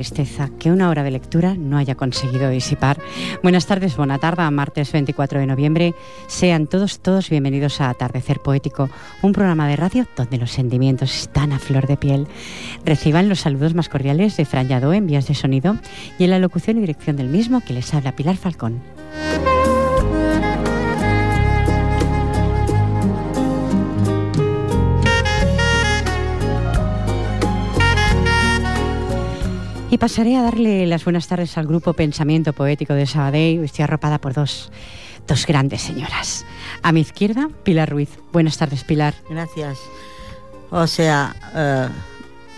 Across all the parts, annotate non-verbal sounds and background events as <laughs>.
Tristeza que una hora de lectura no haya conseguido disipar. Buenas tardes, buena tarde, martes 24 de noviembre. Sean todos, todos bienvenidos a Atardecer Poético, un programa de radio donde los sentimientos están a flor de piel. Reciban los saludos más cordiales de Fran Yadó en vías de sonido y en la locución y dirección del mismo que les habla Pilar Falcón. Y pasaré a darle las buenas tardes al grupo Pensamiento Poético de Sabadell. Estoy arropada por dos, dos grandes señoras. A mi izquierda, Pilar Ruiz. Buenas tardes, Pilar. Gracias. O sea, eh,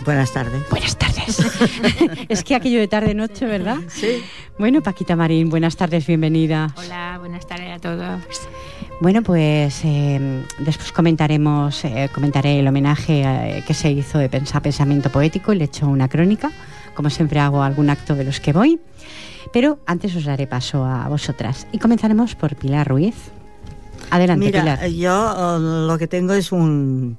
buenas tardes. Buenas tardes. <laughs> es que aquello de tarde-noche, ¿verdad? Sí. Bueno, Paquita Marín, buenas tardes, bienvenida. Hola, buenas tardes a todos. Bueno, pues eh, después comentaremos, eh, comentaré el homenaje eh, que se hizo de Pensa- Pensamiento Poético, le he hecho una crónica, como siempre hago algún acto de los que voy, pero antes os daré paso a vosotras y comenzaremos por Pilar Ruiz. Adelante, Mira, Pilar. yo eh, lo que tengo es un,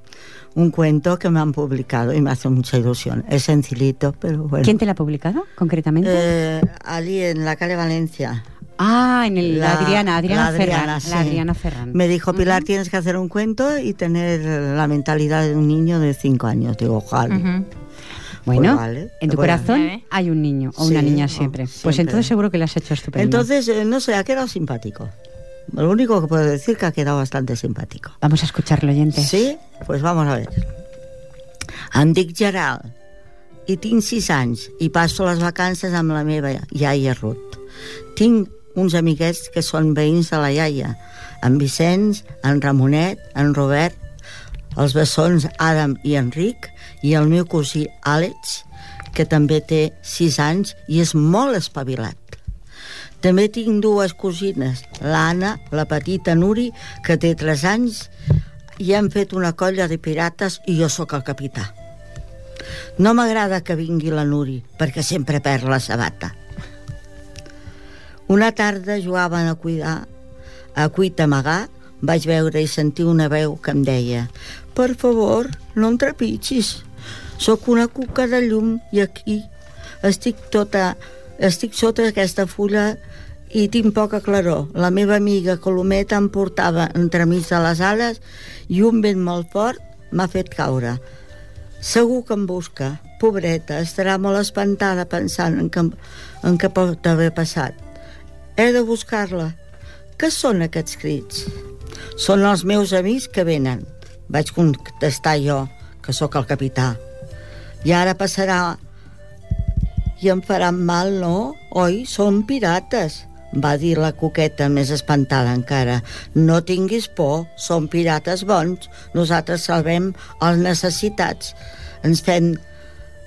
un cuento que me han publicado y me hace mucha ilusión. Es sencillito, pero bueno. ¿Quién te la ha publicado concretamente? Eh, allí en la calle Valencia. ah, en el, la, la- Adriana, Adriana, la Adriana, Ferran. sí. La Adriana Ferran. Me dijo, Pilar, tienes que hacer un cuento y tener la mentalidad de un niño de cinco años. Digo, ojalá. Ujú. Bueno, Pues vale, en tu a- corazón ¿eh? hay un niño o una Sí, niña oh, siempre. Pues siempre. entonces seguro que lo has hecho estupendo. Entonces, eh, no sé, ha quedado simpático. Lo único que puedo decir que ha quedado bastante simpático. Vamos a escucharlo, oyentes. Sí? Pues vamos a ver. Em dic Gerald i tinc sis anys i passo les vacances amb la meva iaia Ruth. Tinc uns amiguets que són veïns de la iaia, en Vicenç, en Ramonet, en Robert, els bessons Adam i Enric i el meu cosí Àlex, que també té sis anys i és molt espavilat. També tinc dues cosines, l'Anna, la petita Nuri, que té 3 anys, i hem fet una colla de pirates i jo sóc el capità. No m'agrada que vingui la Nuri, perquè sempre perd la sabata. Una tarda jugaven a cuidar, a cuita amagar, vaig veure i sentir una veu que em deia «Per favor, no em trepitgis. Sóc una cuca de llum i aquí estic tota... Estic sota aquesta fulla i tinc poca claror. La meva amiga Colometa em portava entremig de les ales i un vent molt fort m'ha fet caure. Segur que em busca. Pobreta, estarà molt espantada pensant en què, en què pot haver passat. He de buscar-la. Què són aquests crits? Són els meus amics que venen. Vaig contestar jo, que sóc el capità. I ara passarà i em faran mal, no? Oi, són pirates, va dir la coqueta més espantada encara. No tinguis por, són pirates bons. Nosaltres salvem els necessitats. Ens fem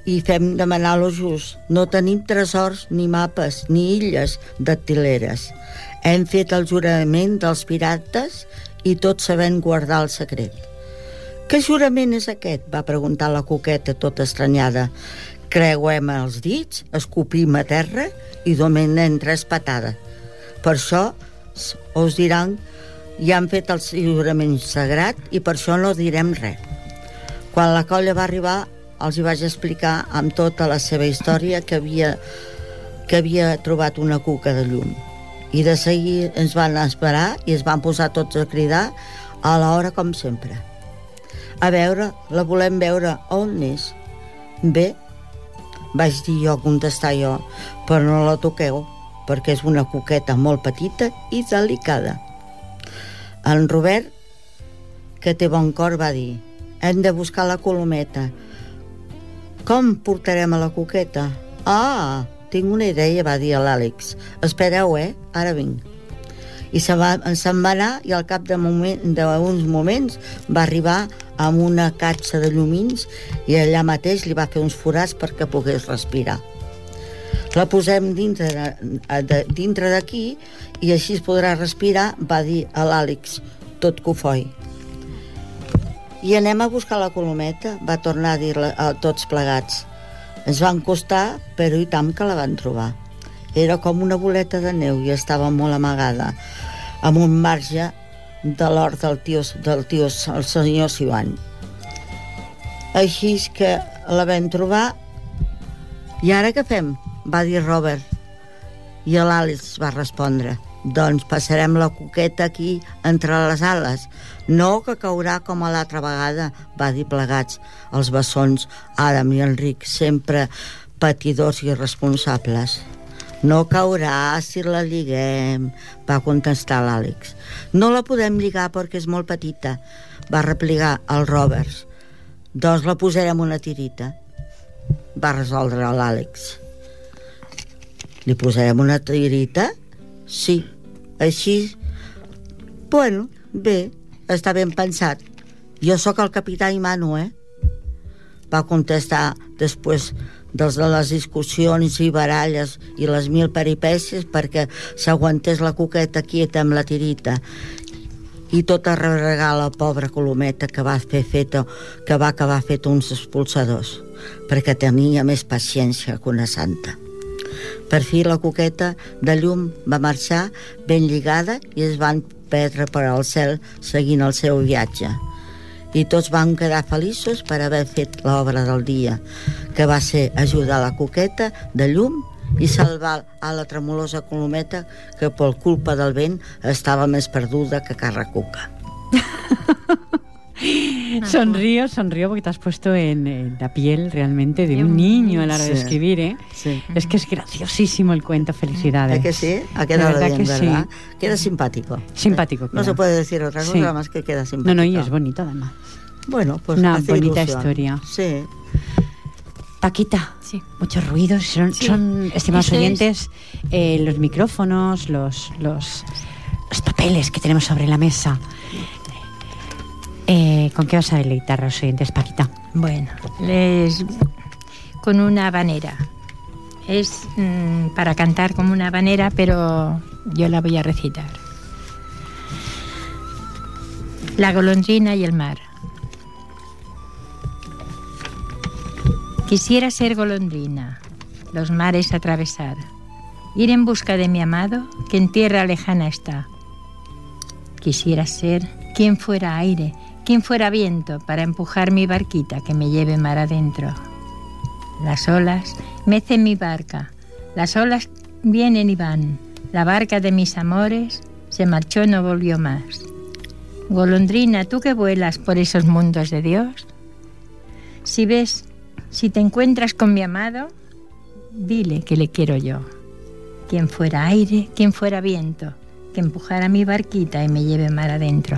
i fem demanar lo just. No tenim tresors, ni mapes, ni illes dactileres. Hem fet el jurament dels pirates i tots sabem guardar el secret. Què jurament és aquest? va preguntar la coqueta tota estranyada. Creuem els dits, escopim a terra i domenem tres patades. Per això us diran i han fet el jurament sagrat i per això no direm res. Quan la colla va arribar, els hi vaig explicar amb tota la seva història que havia, que havia trobat una cuca de llum I de seguir ens van esperar i es van posar tots a cridar a l'hora com sempre. A veure, la volem veure on és. Bé, vaig dir jo, contestar jo, però no la toqueu, perquè és una coqueta molt petita i delicada. En Robert, que té bon cor, va dir hem de buscar la colometa. Com portarem a la coqueta? Ah, tinc una idea, va dir l'Àlex. Espereu, eh? Ara vinc. I se'n va, se'n va anar i al cap de moment, d'uns moments va arribar amb una catxa de llumins i allà mateix li va fer uns forats perquè pogués respirar. La posem dintre de, dintre d'aquí i així es podrà respirar, va dir a l'Àlex, tot cofoi. I anem a buscar la colometa, va tornar a dir a tots plegats. Ens van costar, però i tant que la van trobar. Era com una boleta de neu i estava molt amagada, amb un marge de l'hort del tio, del tio el senyor Sivan. Així que la vam trobar i ara què fem? va dir Robert. I l'Àlex va respondre doncs passarem la coqueta aquí entre les ales. No que caurà com a l'altra vegada, va dir plegats els bessons Adam i Enric, sempre patidors i responsables. No caurà si la lliguem, va contestar l'Àlex. No la podem lligar perquè és molt petita, va replicar el Roberts. Doncs la posarem una tirita, va resoldre l'Àlex. Li posarem una tirita? Sí. Així, bueno, bé, està ben pensat. Jo sóc el capità i mano, eh? Va contestar després dels de les discussions i baralles i les mil peripècies perquè s'aguantés la coqueta quieta amb la tirita i tot a regar la pobra colometa que va fer feta, que va acabar fet uns expulsadors perquè tenia més paciència que una santa. Per fi la coqueta de llum va marxar ben lligada i es van perdre per al cel seguint el seu viatge. I tots van quedar feliços per haver fet l'obra del dia, que va ser ajudar la coqueta de llum i salvar a la tremolosa colometa que per culpa del vent estava més perduda que carracuca. <laughs> <laughs> sonrío, sonrío porque te has puesto en, en la piel realmente de un niño a la hora sí. de escribir, ¿eh? Sí. Es que es graciosísimo el cuento, felicidades. ¿Es que sí? Ha quedado verdad bien, que ¿verdad? sí. Queda simpático. Simpático. No queda. se puede decir otra cosa Sí. más que queda simpático. No, no, y es bonito además. Bueno, pues Una hace bonita ilusión. historia. Sí. Paquita, Sí. muchos ruidos. Son, Sí. son estimados oyentes, eh, los micrófonos, los, los, los papeles que tenemos sobre la mesa. Eh, ¿Con qué vas a deleitar a los oyentes, Paquita? Bueno, les con una habanera. Es mm, para cantar como una habanera, pero yo la voy a recitar. La golondrina y el mar. Quisiera ser golondrina, los mares atravesar, ir en busca de mi amado que en tierra lejana está. Quisiera ser quien fuera aire, quien fuera viento para empujar mi barquita que me lleve mar adentro. Las olas mecen mi barca, las olas vienen y van, la barca de mis amores se marchó no volvió más. Golondrina, tú que vuelas por esos mundos de Dios, si ves, si te encuentras con mi amado, dile que le quiero yo. Quien fuera aire, quien fuera viento, que empujara mi barquita y me lleve mar adentro.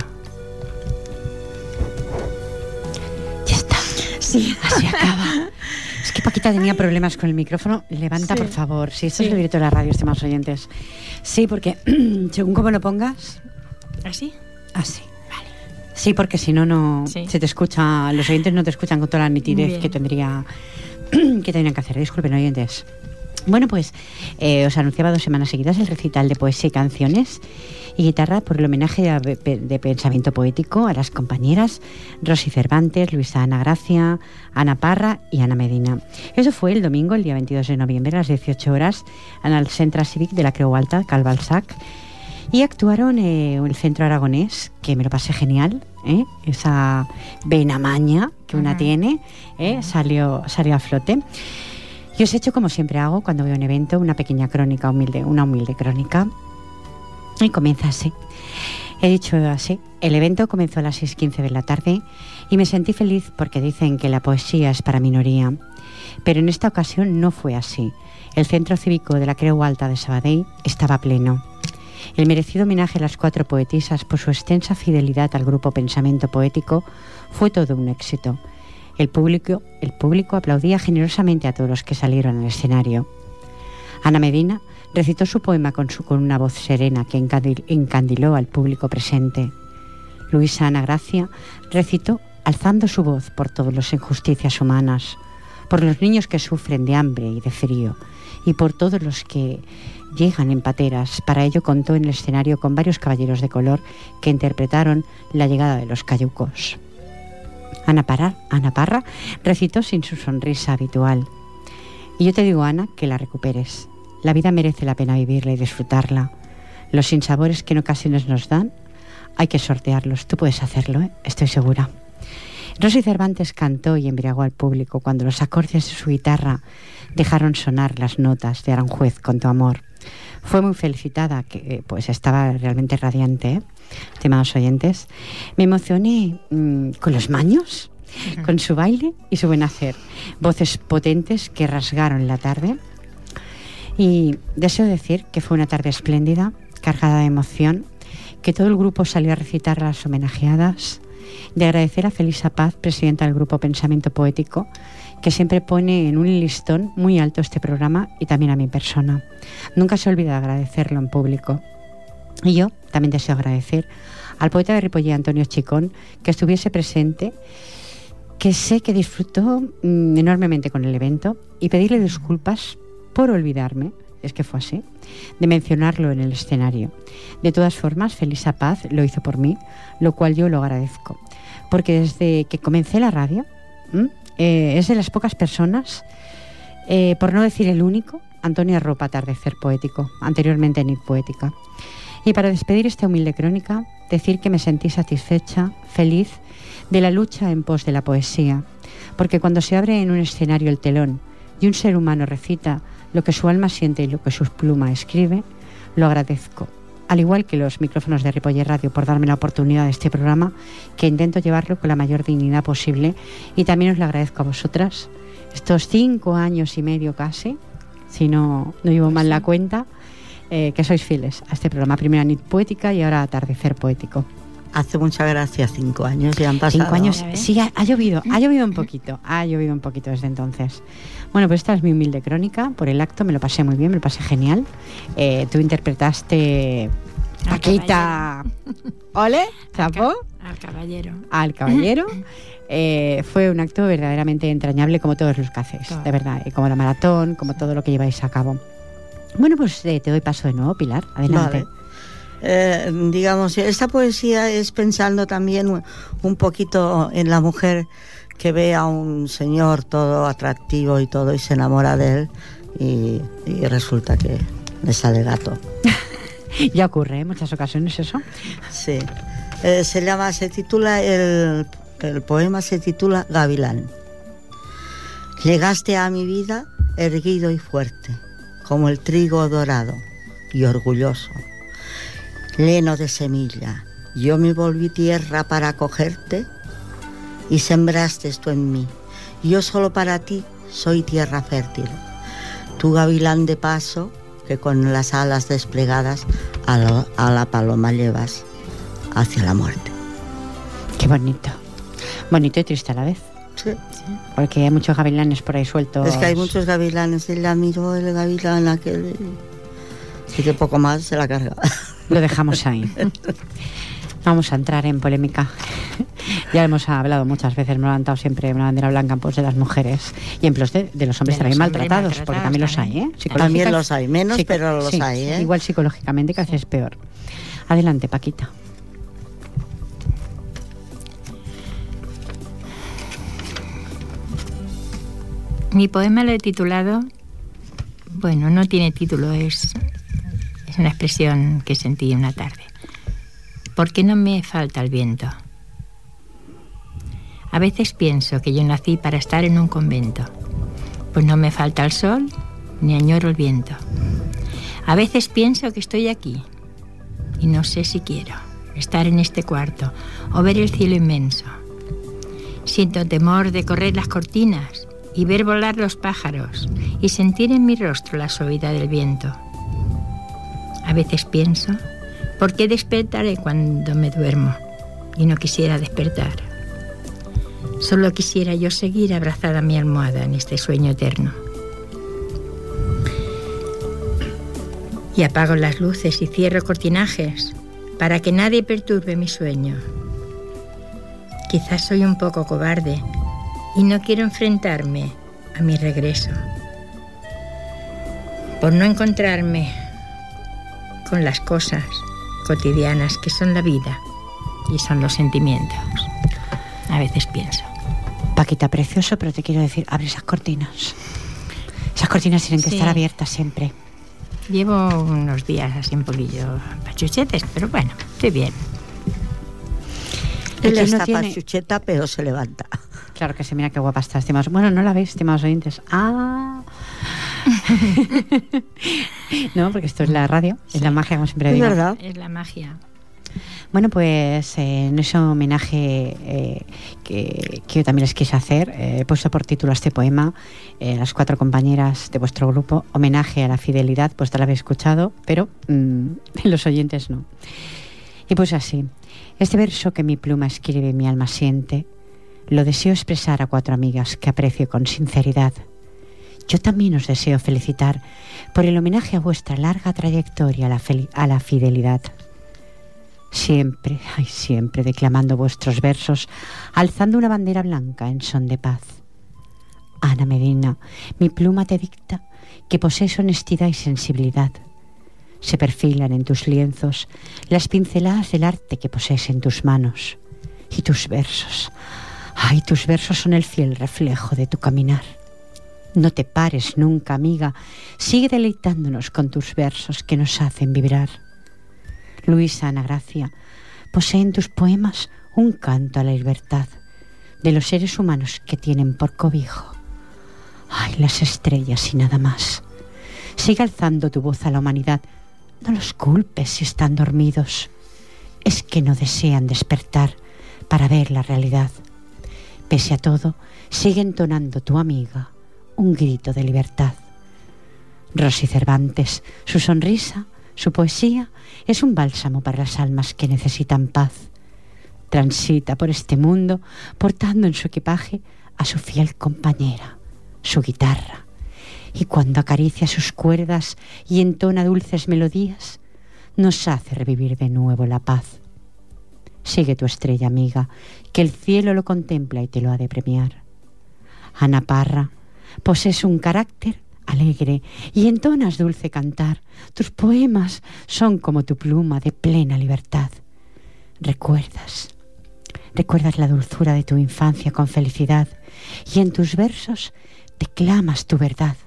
Sí. Así acaba. <laughs> Es que Paquita tenía problemas con el micrófono. Levanta, Sí. por favor. Si esto es Sí. el directo de la radio, estimados oyentes. Sí, porque <clears throat> según como lo pongas, ¿Así? así. Sí, porque si no, no Sí. se te escucha, los oyentes no te escuchan con toda la nitidez que tendría <clears throat> que tendrían que hacer. Disculpen, oyentes. Bueno, pues eh, os anunciaba dos semanas seguidas el recital de poesía y canciones y guitarra por el homenaje de, de pensamiento poético a las compañeras Rosy Cervantes, Luisa Ana Gracia, Ana Parra y Ana Medina. Eso fue el domingo, el día 22 de noviembre, a las 18 horas, en el Centre Cívic de la Creu Alta, Calvalsac. Y actuaron eh, el Centro Aragonés, que me lo pasé genial, ¿eh? esa venamaña que una tiene, ¿eh? salió, salió a flote. Y os he hecho, como siempre hago, cuando veo un evento, una pequeña crónica humilde, una humilde crónica Y comienza así. He dicho así. El evento comenzó a las 6.15 de la tarde y me sentí feliz porque dicen que la poesía es para minoría. Pero en esta ocasión no fue así. El centro cívico de la Creu Alta de Sabadell estaba pleno. El merecido homenaje a las cuatro poetisas por su extensa fidelidad al grupo Pensamiento Poético fue todo un éxito. El público, el público aplaudía generosamente a todos los que salieron al escenario. Ana Medina recitó su poema con, su, con una voz serena que encandiló al público presente. Luisa Ana Gracia recitó alzando su voz por todas las injusticias humanas, por los niños que sufren de hambre y de frío, y por todos los que llegan en pateras. Para ello contó en el escenario con varios caballeros de color que interpretaron la llegada de los cayucos. Ana, Parra, Ana Parra recitó sin su sonrisa habitual. Y yo te digo, Ana, que la recuperes. La vida merece la pena vivirla y disfrutarla. Los sinsabores que en ocasiones nos dan, hay que sortearlos. Tú puedes hacerlo, ¿eh? estoy segura. Rosy Cervantes cantó y embriagó al público cuando los acordes de su guitarra dejaron sonar las notas de Aranjuez con tu amor. Fue muy felicitada, que eh, pues estaba realmente radiante, ¿eh? Estimados oyentes. Me emocioné mm, con los maños, con su baile y su buen hacer. Voces potentes que rasgaron la tarde y deseo decir que fue una tarde espléndida, cargada de emoción, que todo el grupo salió a recitar las homenajeadas, de agradecer a Felisa Paz, presidenta del grupo Pensamiento Poético, que siempre pone en un listón muy alto este programa y también a mi persona. Nunca se olvida de agradecerlo en público. Y yo también deseo agradecer al poeta de Ripollé, Antonio Chicón, que estuviese presente, que sé que disfrutó mm, enormemente con el evento y pedirle disculpas por olvidarme, es que fue así, de mencionarlo en el escenario. De todas formas, Felisa Paz lo hizo por mí, lo cual yo lo agradezco, porque desde que comencé la radio, eh, es de las pocas personas, eh, por no decir el único, Antonio Ropa Atardecer Poético, anteriormente Nick Poética. Y para despedir esta humilde crónica, decir que me sentí satisfecha, feliz, de la lucha en pos de la poesía, porque cuando se abre en un escenario el telón y un ser humano recita lo que su alma siente y lo que su pluma escribe, lo agradezco. Al igual que los micrófonos de Ripoller Radio por darme la oportunidad de este programa, que intento llevarlo con la mayor dignidad posible. Y también os lo agradezco a vosotras, estos cinco años y medio casi, si no, no llevo mal la cuenta, eh, que sois fieles a este programa. Primera Nit Poética y ahora Atardecer Poético. Hace muchas gracias, cinco años ya han pasado. Cinco años, sí, ha, ha, llovido, ha llovido un poquito, ha llovido un poquito desde entonces. Bueno, pues esta es mi humilde crónica por el acto, me lo pasé muy bien, me lo pasé genial. Eh, tú interpretaste Paquita. ¿Ole? ¿Chapo? Al, caballero. Al caballero. Eh, fue un acto verdaderamente entrañable como todos los que hacéis, de verdad, y como la maratón, como todo lo que lleváis a cabo. Bueno, pues eh, te doy paso de nuevo, Pilar. Adelante. Vale. Eh, digamos, esta poesía es pensando también un poquito en la mujer que ve a un señor todo atractivo y todo y se enamora de él y, y resulta que le sale gato. <laughs> ya ocurre en muchas ocasiones eso. Sí. Eh, se llama, se titula, el, el poema se titula Gavilán. Llegaste a mi vida erguido y fuerte, como el trigo dorado y orgulloso lleno de semilla. Yo me volví tierra para acogerte y sembraste esto en mí. Yo solo para ti soy tierra fértil. Tu gavilán de paso que con las alas desplegadas a, lo, a la paloma llevas hacia la muerte. Qué bonito. Bonito y triste a la vez. Sí. Porque hay muchos gavilanes por ahí sueltos. Es que hay muchos gavilanes. Ella miró el gavilán aquel y que poco más se la carga. <laughs> Lo dejamos ahí. Vamos a entrar en polémica. <laughs> ya hemos hablado muchas veces, hemos levantado siempre una bandera blanca en pos de las mujeres y en pos de, de los hombres De también los hombres maltratados, porque también los hay, ¿eh? También los hay, menos, pero los sí, hay, ¿eh? Igual psicológicamente que es peor. Adelante, Paquita. Mi poema lo he titulado, bueno, no tiene título, es, es una expresión que sentí una tarde. ¿Por qué no me falta el viento? A veces pienso que yo nací para estar en un convento, pues no me falta el sol ni añoro el viento. A veces pienso que estoy aquí, y no sé si quiero estar en este cuarto o ver el cielo inmenso. Siento temor de correr las cortinas y ver volar los pájaros y sentir en mi rostro la suavidad del viento. A veces pienso, ¿por qué despertaré cuando me duermo? Y no quisiera despertar. Solo quisiera yo seguir abrazada a mi almohada en este sueño eterno. Y apago las luces y cierro cortinajes para que nadie perturbe mi sueño. Quizás soy un poco cobarde y no quiero enfrentarme a mi regreso. Por no encontrarme con las cosas cotidianas que son la vida y son los sentimientos. A veces pienso. Paquita, precioso, pero te quiero decir, abre esas cortinas. Esas cortinas tienen que Sí. estar abiertas siempre. Llevo unos días así un poquillo pachuchetes, pero bueno, estoy bien. Él ¿Quién no está tiene? pachucheta, pero se levanta. Claro que sí, mira qué guapa está, estimados. Bueno, no la veis, estimados oyentes. Ah. <laughs> no, porque esto es la radio, es la magia, como siempre Es digo. verdad. Es la magia. Bueno, pues eh, en ese homenaje eh, que, que yo también les quise hacer, eh, he puesto por título a este poema, eh, las cuatro compañeras de vuestro grupo, homenaje a la fidelidad, pues te la habéis escuchado, pero mm, <laughs> los oyentes no. Y pues así, este verso que mi pluma escribe y mi alma siente, lo deseo expresar a cuatro amigas que aprecio con sinceridad. Yo también os deseo felicitar por el homenaje a vuestra larga trayectoria a la, a la fidelidad siempre, ay, siempre declamando vuestros versos, alzando una bandera blanca en son de paz. Ana Medina, mi pluma te dicta que posees honestidad y sensibilidad. Se perfilan en tus lienzos las pinceladas del arte que posees en tus manos. Y tus versos, ay, tus versos son el fiel reflejo de tu caminar. No te pares nunca, amiga, sigue deleitándonos con tus versos que nos hacen vibrar. Luisa Ana Gracia, posee en tus poemas un canto a la libertad de los seres humanos que tienen por cobijo. Ay, las estrellas y nada más. Sigue alzando tu voz a la humanidad. No los culpes si están dormidos. Es que no desean despertar para ver la realidad. Pese a todo, sigue entonando tu amiga un grito de libertad. Rosy Cervantes, su sonrisa, su poesía es un bálsamo para las almas que necesitan paz. Transita por este mundo portando en su equipaje a su fiel compañera, su guitarra. Y cuando acaricia sus cuerdas y entona dulces melodías, nos hace revivir de nuevo la paz. Sigue tu estrella, amiga, que el cielo lo contempla y te lo ha de premiar. Ana Parra, posees un carácter alegre y entonas dulce cantar. Tus poemas son como tu pluma de plena libertad. Recuerdas, recuerdas la dulzura de tu infancia con felicidad y en tus versos declamas tu verdad.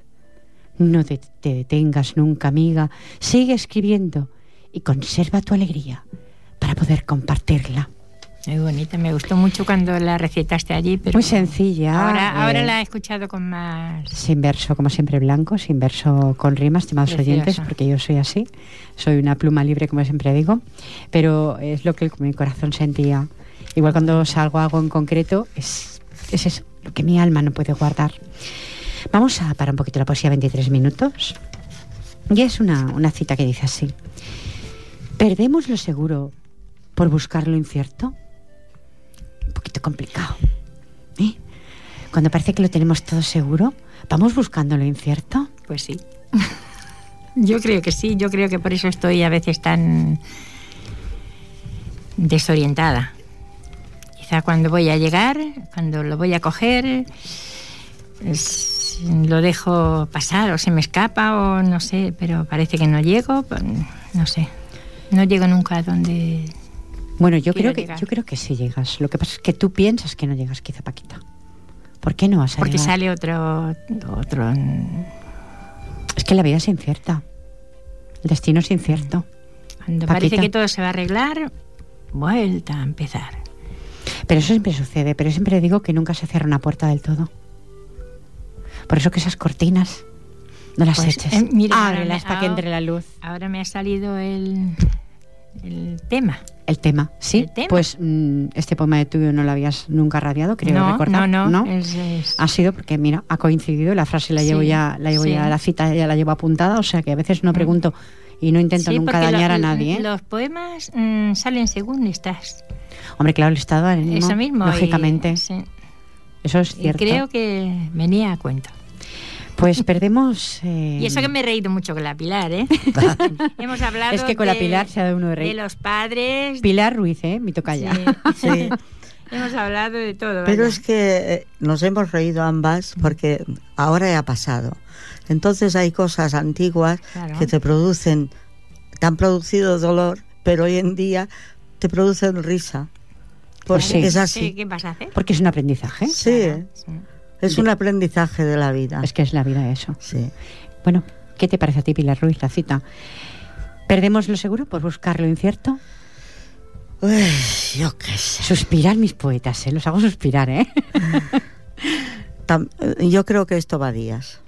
No te, te detengas nunca, amiga, sigue escribiendo y conserva tu alegría para poder compartirla. Muy bonita, me gustó mucho cuando la recitaste allí, pero Muy sencilla. ahora, eh, ahora la he escuchado con más... Sin verso, como siempre, blanco, sin verso con rima, estimados Preciosa. oyentes, porque yo soy así. Soy una pluma libre, como siempre digo. Pero es lo que mi corazón sentía. Igual cuando salgo algo en concreto, es, es eso, lo que mi alma no puede guardar. Vamos a parar un poquito la poesía 23 minutos. Y es una, una cita que dice así. ¿Perdemos lo seguro por buscar lo incierto? Un poquito complicado. ¿eh? Cuando parece que lo tenemos todo seguro, ¿vamos buscando lo incierto? Pues sí. <laughs> Yo creo que sí, yo creo que por eso estoy a veces tan desorientada. Quizá cuando voy a llegar, cuando lo voy a coger, es- lo dejo pasar o se me escapa o no sé, pero parece que no llego, pues, no sé. No llego nunca a donde... Bueno, yo Quiero creo, que, llegar. yo creo que sí llegas. Lo que pasa es que tú piensas que no llegas, quizá Paquita. ¿Por qué no vas a Porque llegar? sale otro... otro Es que la vida es incierta. El destino es incierto. cuando Paquita. parece que todo se va a arreglar, vuelta a empezar. Pero eso siempre sucede. Pero siempre digo que nunca se cierra una puerta del todo. Por eso que esas cortinas no las Pues, eches. eh, mira, ahora Ábrelas me- para que entre la luz. Ahora me ha salido el, el tema. El tema, sí. El tema. Pues mm, este poema de tuyo no lo habías nunca radiado, creo no, recordar. no, no, es- es- Ha sido porque, mira, ha coincidido, la frase la llevo Sí, ya, la llevo sí. ya, la cita ya la llevo apuntada, o sea que a veces no pregunto y no intento Sí, nunca dañar lo- a nadie. ¿eh? Los poemas mm, salen según estás. Hombre, claro, el estado de ánimo, Eso mismo. lógicamente, eso es Y cierto. creo que venía a cuento. Pues perdemos... eh, Y eso que me he reído mucho con la Pilar, ¿eh? <laughs> Hemos hablado Es que con la de- Pilar se ha dado uno de reír. De los padres. Pilar Ruiz, ¿eh? Mi tocaya. Sí. Sí. Hemos hablado de todo. Pero vaya. es que eh, nos hemos reído ambas porque ahora ya ha pasado. Entonces hay cosas antiguas Claro. que te producen, te han producido dolor, pero hoy en día te producen risa. Porque Pues sí. es ¿Qué, así. qué vas a hacer? Porque es un aprendizaje. Sí, Claro, sí. Es un aprendizaje de la vida. Es que es la vida eso. Sí. Bueno, ¿qué te parece a ti, Pilar Ruiz, la cita? ¿Perdemos lo seguro por buscar lo incierto? Uy, yo qué sé. Suspirar mis poetas, ¿eh? Los hago suspirar, ¿eh? <laughs> Tam- eh, yo creo que esto va a días.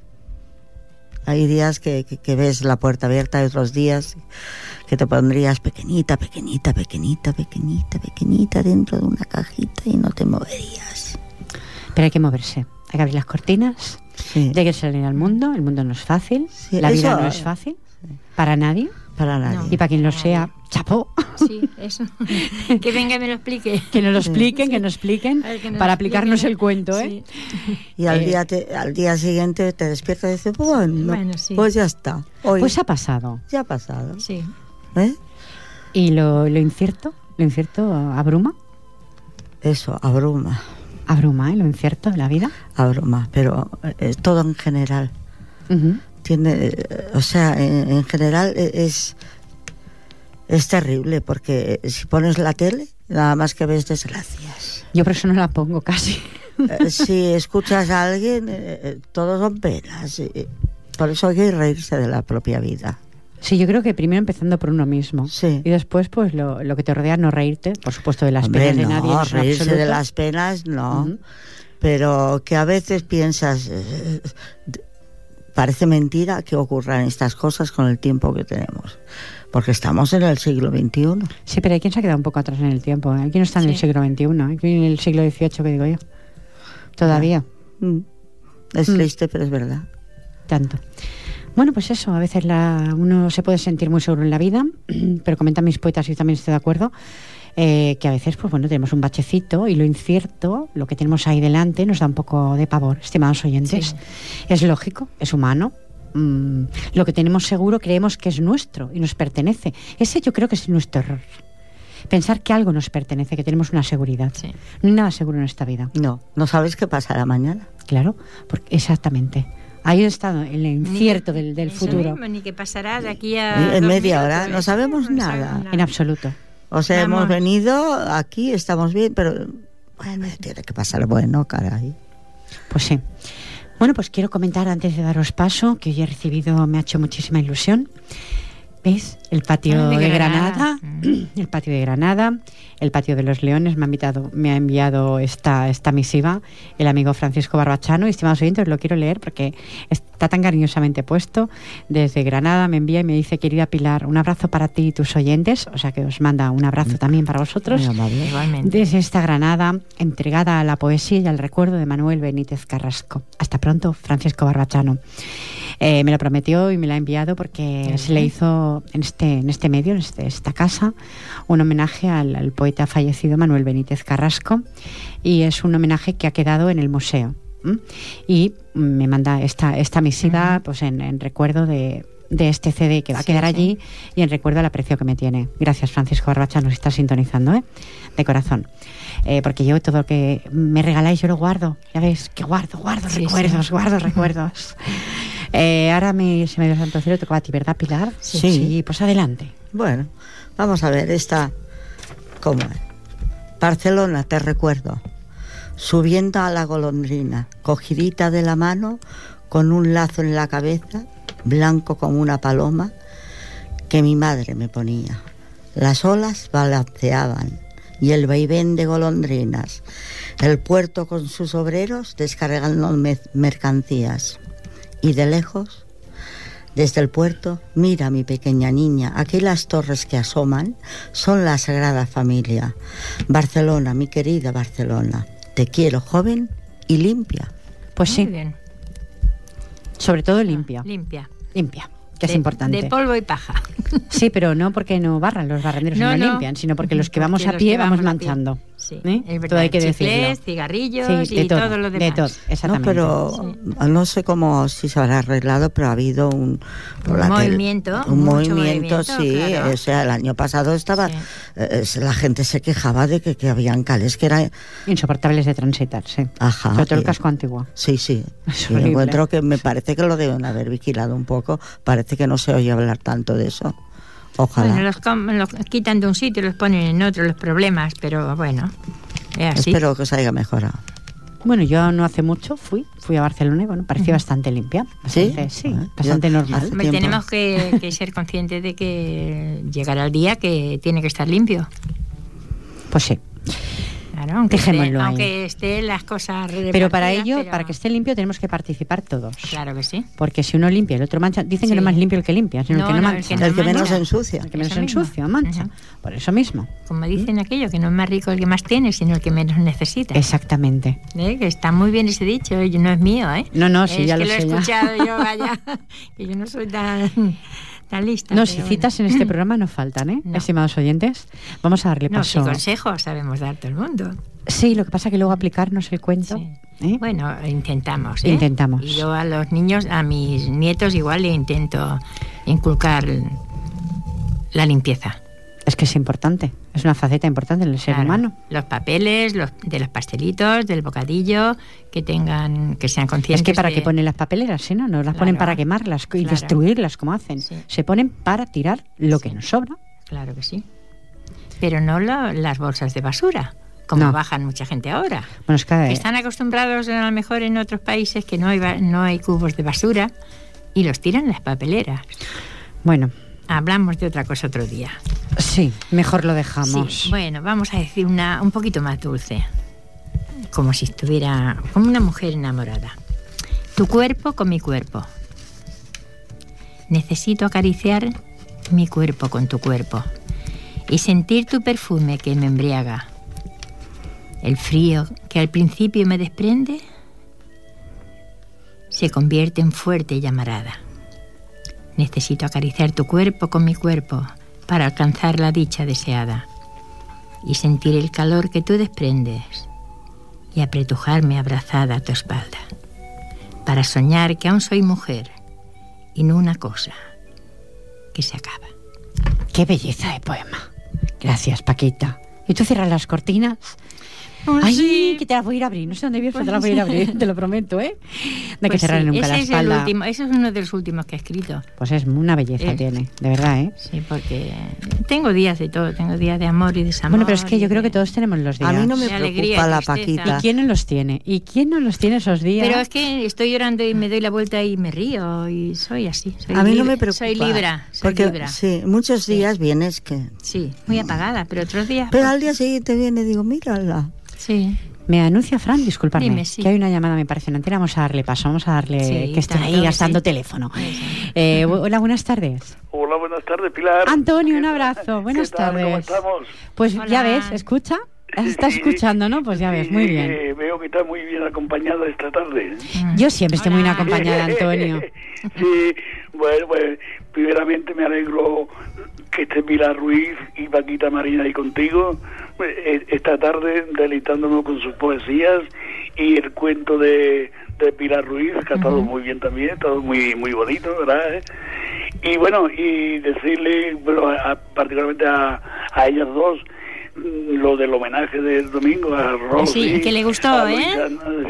Hay días que, que- que ves la puerta abierta y otros días que te pondrías pequeñita, pequeñita, pequeñita, pequeñita, pequeñita dentro de una cajita y no te moverías. Pero hay que moverse. Hay que abrir las cortinas. Sí, Hay que salir al mundo. El mundo no es fácil. Sí, la vida eso- no es fácil. Para nadie. para nadie. No. Y para quien lo sea, chapó. Sí, eso. <laughs> que venga y me lo explique. Que nos lo expliquen, que nos expliquen. Ver, que nos para aplicarnos expliquen. el cuento, ¿eh? Sí. Y al, Eh, día te- al día siguiente te despiertas y dices, bueno, Bueno, sí. pues ya está. Hoy Pues ha pasado. ya ha pasado. Sí. ¿eh? ¿Y lo, lo incierto? ¿Lo incierto abruma? Eso, abruma, Abruma, ¿eh? Lo incierto de la vida. abruma, pero eh, todo en general. Ujú. tiene eh, o sea en, en general eh, es es terrible porque si pones la tele nada más que ves desgracias Yo por eso no la pongo casi. Eh, si escuchas a alguien eh, eh, todos son penas eh, por eso hay que reírse de la propia vida Sí, yo creo que primero empezando por uno mismo. Sí. Y después, pues lo, lo que te rodea, no reírte, por supuesto, de las Hombre, penas de no, nadie. en reírse de las penas no pero que a veces piensas eh, d- parece mentira que ocurran estas cosas con el tiempo que tenemos porque estamos en el siglo XXI Sí, pero hay quien se ha quedado un poco atrás en el tiempo. ¿eh? Hay quien no está en el siglo XXI, aquí en el siglo XVIII, que digo yo. Todavía, Mm. Es Mm. triste, pero es verdad. tanto. Bueno, pues eso, a veces la, uno se puede sentir muy seguro en la vida, <clears throat> pero comentan mis poetas y yo también estoy de acuerdo, eh, que a veces, pues bueno, tenemos un bachecito y lo incierto, lo que tenemos ahí delante, nos da un poco de pavor, estimados oyentes. Sí. Es lógico, es humano. Mm, lo que tenemos seguro creemos que es nuestro y nos pertenece. Ese yo creo que es nuestro error. Pensar que algo nos pertenece, que tenemos una seguridad. Sí. No hay nada seguro en esta vida. No, no sabes qué pasará mañana. Claro, porque exactamente. Ahí está el incierto del, del Eso futuro. mismo, ni que pasará de aquí a. En media minutos, hora, no sabemos no nada. sabemos En absoluto. O sea, Vamos. hemos venido aquí, estamos bien, pero bueno, tiene que pasar bueno, caray. Pues sí. Bueno, pues quiero comentar antes de daros paso que hoy he recibido, me ha hecho muchísima ilusión. ¿Veis? El patio Ah, de de, Granada. Granada, el patio de Granada, el patio de los Leones me ha invitado, me ha enviado esta, esta misiva el amigo Francisco Barbachano. Y estimados oyentes, lo quiero leer porque está tan cariñosamente puesto. Desde Granada me envía y me dice, querida Pilar, un abrazo para ti y tus oyentes. O sea que os manda un abrazo también para vosotros. Igualmente. Desde esta Granada, entregada a la poesía y al recuerdo de Manuel Benítez Carrasco. Hasta pronto, Francisco Barbachano. Eh, me lo prometió y me lo ha enviado porque se le hizo en este, en este medio, en este- esta casa, un homenaje al, al poeta fallecido Manuel Benítez Carrasco y es un homenaje que ha quedado en el museo. Y me manda esta, esta misiva pues en, en recuerdo de, de este CD que va a quedar sí. allí y en recuerdo al aprecio que me tiene. Gracias, Francisco Barbachano, si estás sintonizando, ¿eh? de corazón. Eh, porque yo todo lo que me regaláis yo lo guardo. Ya ves, que guardo, guardo Sí, recuerdos, guardo recuerdos. <laughs> Eh, ahora mi se me dio santo cielo tocaba a ti, ¿verdad, Pilar? Sí. pues adelante. Bueno, vamos a ver esta. ¿Cómo es? Barcelona, te recuerdo. Subiendo a la golondrina, cogidita de la mano, con un lazo en la cabeza, blanco como una paloma, que mi madre me ponía. Las olas balanceaban y el vaivén de golondrinas, el puerto con sus obreros descargando me- mercancías. Y de lejos, Desde el puerto, mira mi pequeña niña, aquí las torres que asoman son la Sagrada Familia. Barcelona, mi querida Barcelona, te quiero joven y limpia. Pues Muy sí, bien. sobre todo limpia. Limpia. Limpia, que es De- importante. De polvo y paja. Sí, pero no porque no barran los barrenderos No, y no, no. limpian, sino porque los que Porque vamos a pie vamos pie. Sí, ¿Eh? es verdad. Todo hay que decirlo. cigarrillos Sí, y de todo, todo lo de demás. No, pero no sé cómo si se habrá arreglado, pero ha habido un movimiento, un mucho movimiento, movimiento, sí. claro. O sea, el año pasado estaba, Sí. eh, la gente se quejaba de que, que habían cales que era, Insoportables de transitar, sí. ajá, Sobre todo el casco antiguo. Sí, sí. <laughs> Es Y encuentro que me parece que lo deben haber vigilado un poco. Parece que no se oye hablar tanto de eso. Ojalá. Bueno, los, com- los quitan de un sitio y los ponen en otro, los problemas, pero bueno, es así. Espero que se haya mejorado. Bueno, yo no hace mucho fui, fui a Barcelona y bueno, parecía bastante limpia. ¿Sí? Bastante, sí, Ah, bastante yo normal. tenemos que, que ser conscientes de que llegará el día que tiene que estar limpio. Pues sí. Claro, aunque, esté, aunque estén las cosas Pero para ello, pero- para que esté limpio, tenemos que participar todos. Claro que sí. Porque si uno limpia y el otro mancha, dicen que Sí. no es más limpio el que limpia, sino No, el que no, no, el mancha. que no el que menos mancha. ensucia. El que menos ensucia, mancha. Por eso mismo. Como dicen aquello, que no es más rico el que más tiene, sino el que menos necesita. Exactamente. ¿Eh? Que está muy bien ese dicho, y no es mío, ¿eh? No, no, sí, es ya que lo lo, sé he ya. escuchado yo, <laughs> vaya, que yo no soy tan, lista. No, si bueno. citas en este <clears throat> programa no faltan, ¿eh? No. Estimados oyentes, vamos a darle No, si paso. consejos sabemos dar todo el mundo. Sí, lo que pasa es que luego aplicarnos el cuento. Sí. ¿eh? Bueno, intentamos. ¿eh? Intentamos. Y yo a los niños, a mis nietos igual le intento inculcar la limpieza. Es que es importante, es una faceta importante en el ser Claro. humano. Los papeles, los, de los pastelitos, del bocadillo, que tengan, que sean conscientes. Es que para de- qué ponen las papeleras, no, no las ponen para quemarlas y Claro. destruirlas como hacen. Sí. Se ponen para tirar lo que nos sobra. Claro que sí. Pero no lo- las bolsas de basura, como No. bajan mucha gente ahora. Bueno, es que Están acostumbrados a lo mejor en otros países que no hay, no hay cubos de basura y los tiran en las papeleras. bueno, Hablamos de otra cosa otro día. sí, mejor lo dejamos. Sí, bueno, vamos a decir una un poquito más dulce. Como si estuviera como una mujer enamorada. Tu cuerpo con mi cuerpo. Necesito acariciar mi cuerpo con tu cuerpo y sentir tu perfume que me embriaga. El frío que al principio me desprende se convierte en fuerte llamarada. Necesito acariciar tu cuerpo con mi cuerpo para alcanzar la dicha deseada y sentir el calor que tú desprendes y apretujarme abrazada a tu espalda para soñar que aún soy mujer y no una cosa que se acaba. Qué belleza de poema. Gracias, Paquita. ¿Y tú cierras las cortinas? Ay, que te las voy a ir a abrir. No sé dónde vives, pero te las voy a ir a abrir, te lo prometo, ¿eh? No hay que Pues cerrar sí, nunca ese la es el espalda. último, ese es uno de los últimos que he escrito. Pues es una belleza Eh. tiene, de verdad, ¿eh? Sí, porque tengo días de todo, tengo días de amor y desamor. Bueno, pero es que yo creo que todos tenemos los días. A mí no me alegría preocupa y la. Paquita. ¿Y quién no los tiene? ¿Y quién no los tiene esos días? Pero es que estoy llorando y me doy la vuelta y me río y soy así. Soy A mí no me preocupa. Soy libra, soy porque, libra. Sí. Sí, muchos días vienes que... muy apagada, pero otros días... Pero al día siguiente viene y digo, mírala. Sí, Me anuncia Fran, discúlpame, Dime, sí. que hay una llamada, me parece, en antena. Vamos a darle paso, vamos a darle Sí, que esté tanto ahí gastando sí. teléfono. Eh, hola, buenas tardes. Hola, buenas tardes, Pilar. Antonio, un ¿Qué- abrazo. Buenas ¿qué tal? ¿Cómo tardes. estamos? Pues Hola. ya ves, escucha. Está escuchando, ¿no? Pues ya ves, muy bien. eh, veo que está muy bien acompañada esta tarde. Yo siempre estoy muy bien acompañada, Antonio. <laughs> sí, bueno, pues primeramente me alegro que esté Pilar Ruiz y Paquita Marina ahí contigo eh, esta tarde deleitándonos con sus poesías y el cuento de, de Pilar Ruiz que ha estado muy bien también, ha estado muy muy bonito, ¿verdad? Y bueno, y decirle, bueno, a- particularmente a, a ellas dos, mm, lo del homenaje del domingo a Rosy. Sí, que le gustó, ¿eh?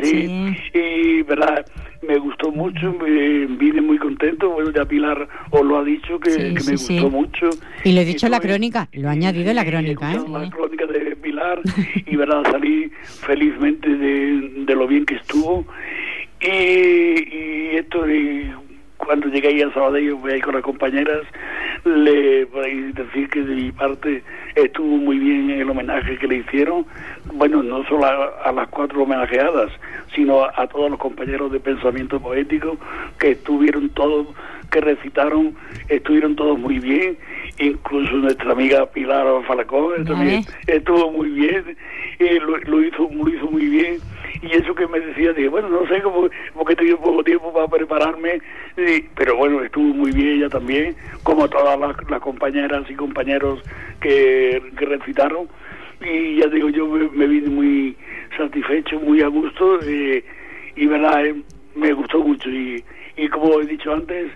Sí. Y, verdad, me gustó mucho, me vine muy contento. Bueno, ya Pilar os lo ha dicho, que, Sí, que sí, me sí. gustó mucho. Y lo he dicho en la crónica, lo he añadido en la crónica, ¿eh? La crónica de Pilar y, verdad, salí felizmente de, de lo bien que estuvo. Y, y esto, y cuando llegué ahí a Sabadell, voy ahí con las compañeras, le por ahí decir que de mi parte estuvo muy bien el homenaje que le hicieron. Bueno, no solo a, a las cuatro homenajeadas, sino a, a todos los compañeros de pensamiento poético que estuvieron todos que recitaron estuvieron todos muy bien, incluso nuestra amiga Pilar Falcón también estuvo muy bien, eh, lo, hizo, lo hizo muy bien y eso que me decía, dije, bueno, no sé cómo, porque he poco tiempo para prepararme, pero bueno, estuvo muy bien ella también, como todas las, compañeras y compañeros que, recitaron, y ya digo, yo me, vine muy satisfecho, muy a gusto, eh, y verdad, eh, me gustó mucho, y, y como he dicho antes,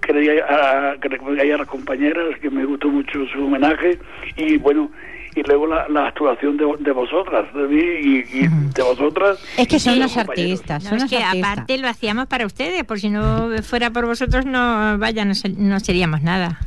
quería a, que a las compañeras que me gustó mucho su homenaje, y bueno, y luego la, la actuación de, de, vosotras, de mí y, de vosotras. Es que son los artistas, son que aparte lo hacíamos para ustedes, por si no fuera por vosotros, no, vaya, no, no seríamos nada.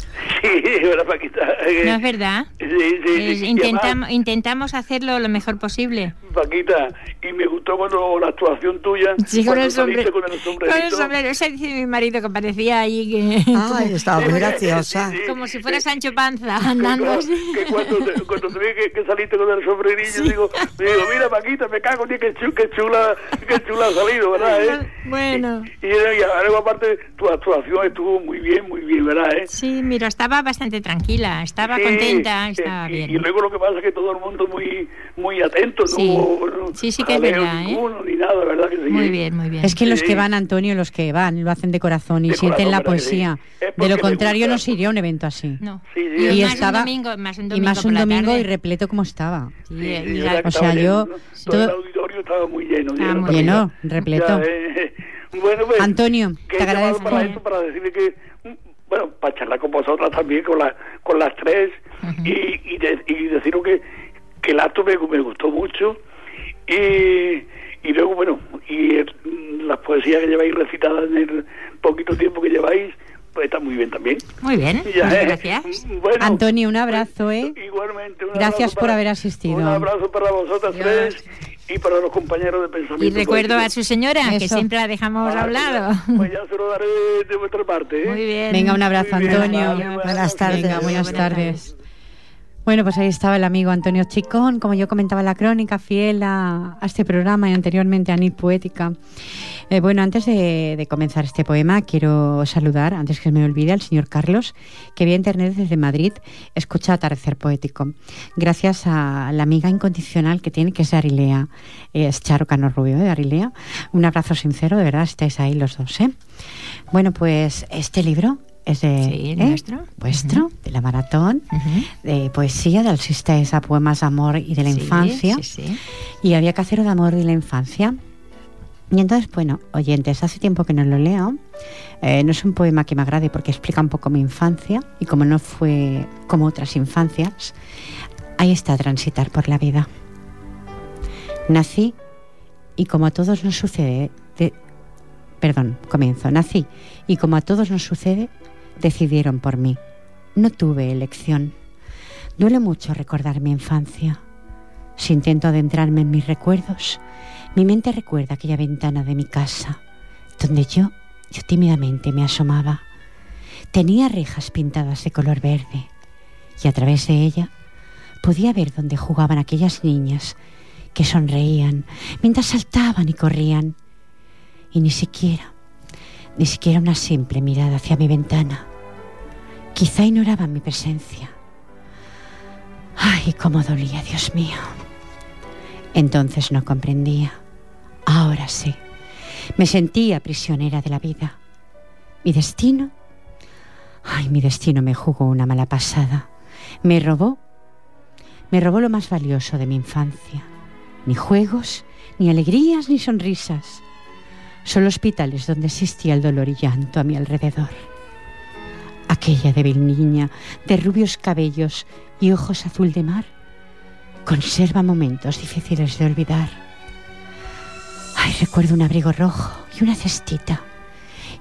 Sí, <laughs> verdad, Paquita. ¿No es verdad? Sí, sí. intentamos, intentamos hacerlo lo mejor posible. Paquita, y me gustó cuando la actuación tuya. Sí, con el, sombrero, con el sombrerito. Con el sombrero. Ese dice mi marido que parecía ahí. Que, Ay, estaba muy graciosa. Como si fuera Sancho Panza andando así. Que cuando, cuando te vi que, que, saliste con el sombrerillo, digo, digo, mira, Paquita, me cago en que, qué chula, qué chula ha salido, ¿verdad? Eh? Bueno. Y, y, y, aparte, tu actuación estuvo muy bien, muy bien, ¿verdad? Eh? Sí, mira, estaba bastante tranquila, estaba contenta, estaba y, bien. Y luego lo que pasa es que todo el mundo muy, muy atento, sí. no, sí, sí que es verdad, ninguno, ¿eh? ni nada, ¿verdad? Que sí. Muy bien, muy bien. Es que los que van, Antonio, los que van, lo hacen de corazón y de sienten corazón, la poesía. Sí. De lo contrario, no se iría a un evento así. No. Sí, y, y más estaba un domingo, más un domingo, y más un domingo. Y repleto como estaba. Sí, Sí, o sea, yo- lleno, ¿no? todo- Todo el auditorio estaba muy lleno. Ah, muy Lleno, repleto. Ya, eh, <laughs> bueno, pues, Antonio, que te he llamado agradezco. para esto, para decirle que, mm, bueno, para charlar con vosotras también, con, la, con las tres, Ujú. y, y, de- y deciros que, que el acto me, me gustó mucho, y, y luego, bueno, y el- las poesías que lleváis recitadas en el poquito tiempo que lleváis, pues está muy bien también. Muy bien, <laughs> Ya, muchas eh, gracias. Bueno, Antonio, un abrazo, ¿eh? Igualmente. un Gracias abrazo por para- haber asistido. Un abrazo para vosotras Dios. tres y para los compañeros de pensamiento. Y recuerdo a político. su señora, que Eso. siempre la dejamos Ah, a un lado. Pues ya, pues se lo daré de vuestra parte. ¿eh? Muy bien. Venga, un abrazo, Antonio. vale, Buenas tardes. Venga, buenas Buenas tardes. Bueno, pues ahí estaba el amigo Antonio Chicón, como yo comentaba en la crónica, fiel a, este programa y anteriormente a Nit Poética. Eh, bueno, antes de, comenzar este poema, quiero saludar, antes que me olvide, al señor Carlos, que vía internet desde Madrid escucha Atardecer Poético. Gracias a la amiga incondicional que tiene, que es de Arilea, eh, es Charo Cano Rubio, ¿eh? de Arilea. Un abrazo sincero, de verdad, estáis ahí los dos. ¿eh? Bueno, pues este libro es de Sí, ¿eh? nuestro. vuestro, de la maratón de poesía, del Sistema a poemas de amor y de la Sí, infancia. Sí. Y había que hacer de amor y la infancia. Y entonces, bueno, oyentes, hace tiempo que no lo leo. Eh, no es un poema que me agrade porque explica un poco mi infancia y como no fue como otras infancias, ahí está transitar por la vida. Nací y como a todos nos sucede, de- perdón, comienzo, nací y como a todos nos sucede, decidieron por mí. No tuve elección. Duele mucho recordar mi infancia. Si intento adentrarme en mis recuerdos, mi mente recuerda aquella ventana de mi casa, donde yo, yo tímidamente me asomaba. Tenía rejas pintadas de color verde y a través de ella podía ver donde jugaban aquellas niñas que sonreían mientras saltaban y corrían. Y ni siquiera, ni siquiera una simple mirada hacia mi ventana. Quizá ignoraban mi presencia. Ay, cómo dolía, Dios mío. Entonces no comprendía. Ahora sí. Me sentía prisionera de la vida. Mi destino. Ay, mi destino me jugó una mala pasada. Me robó. Me robó lo más valioso de mi infancia. Ni juegos, ni alegrías, ni sonrisas. Solo hospitales donde existía el dolor y llanto a mi alrededor. Aquella débil niña de rubios cabellos y ojos azul de mar conserva momentos difíciles de olvidar. Ay, recuerdo un abrigo rojo y una cestita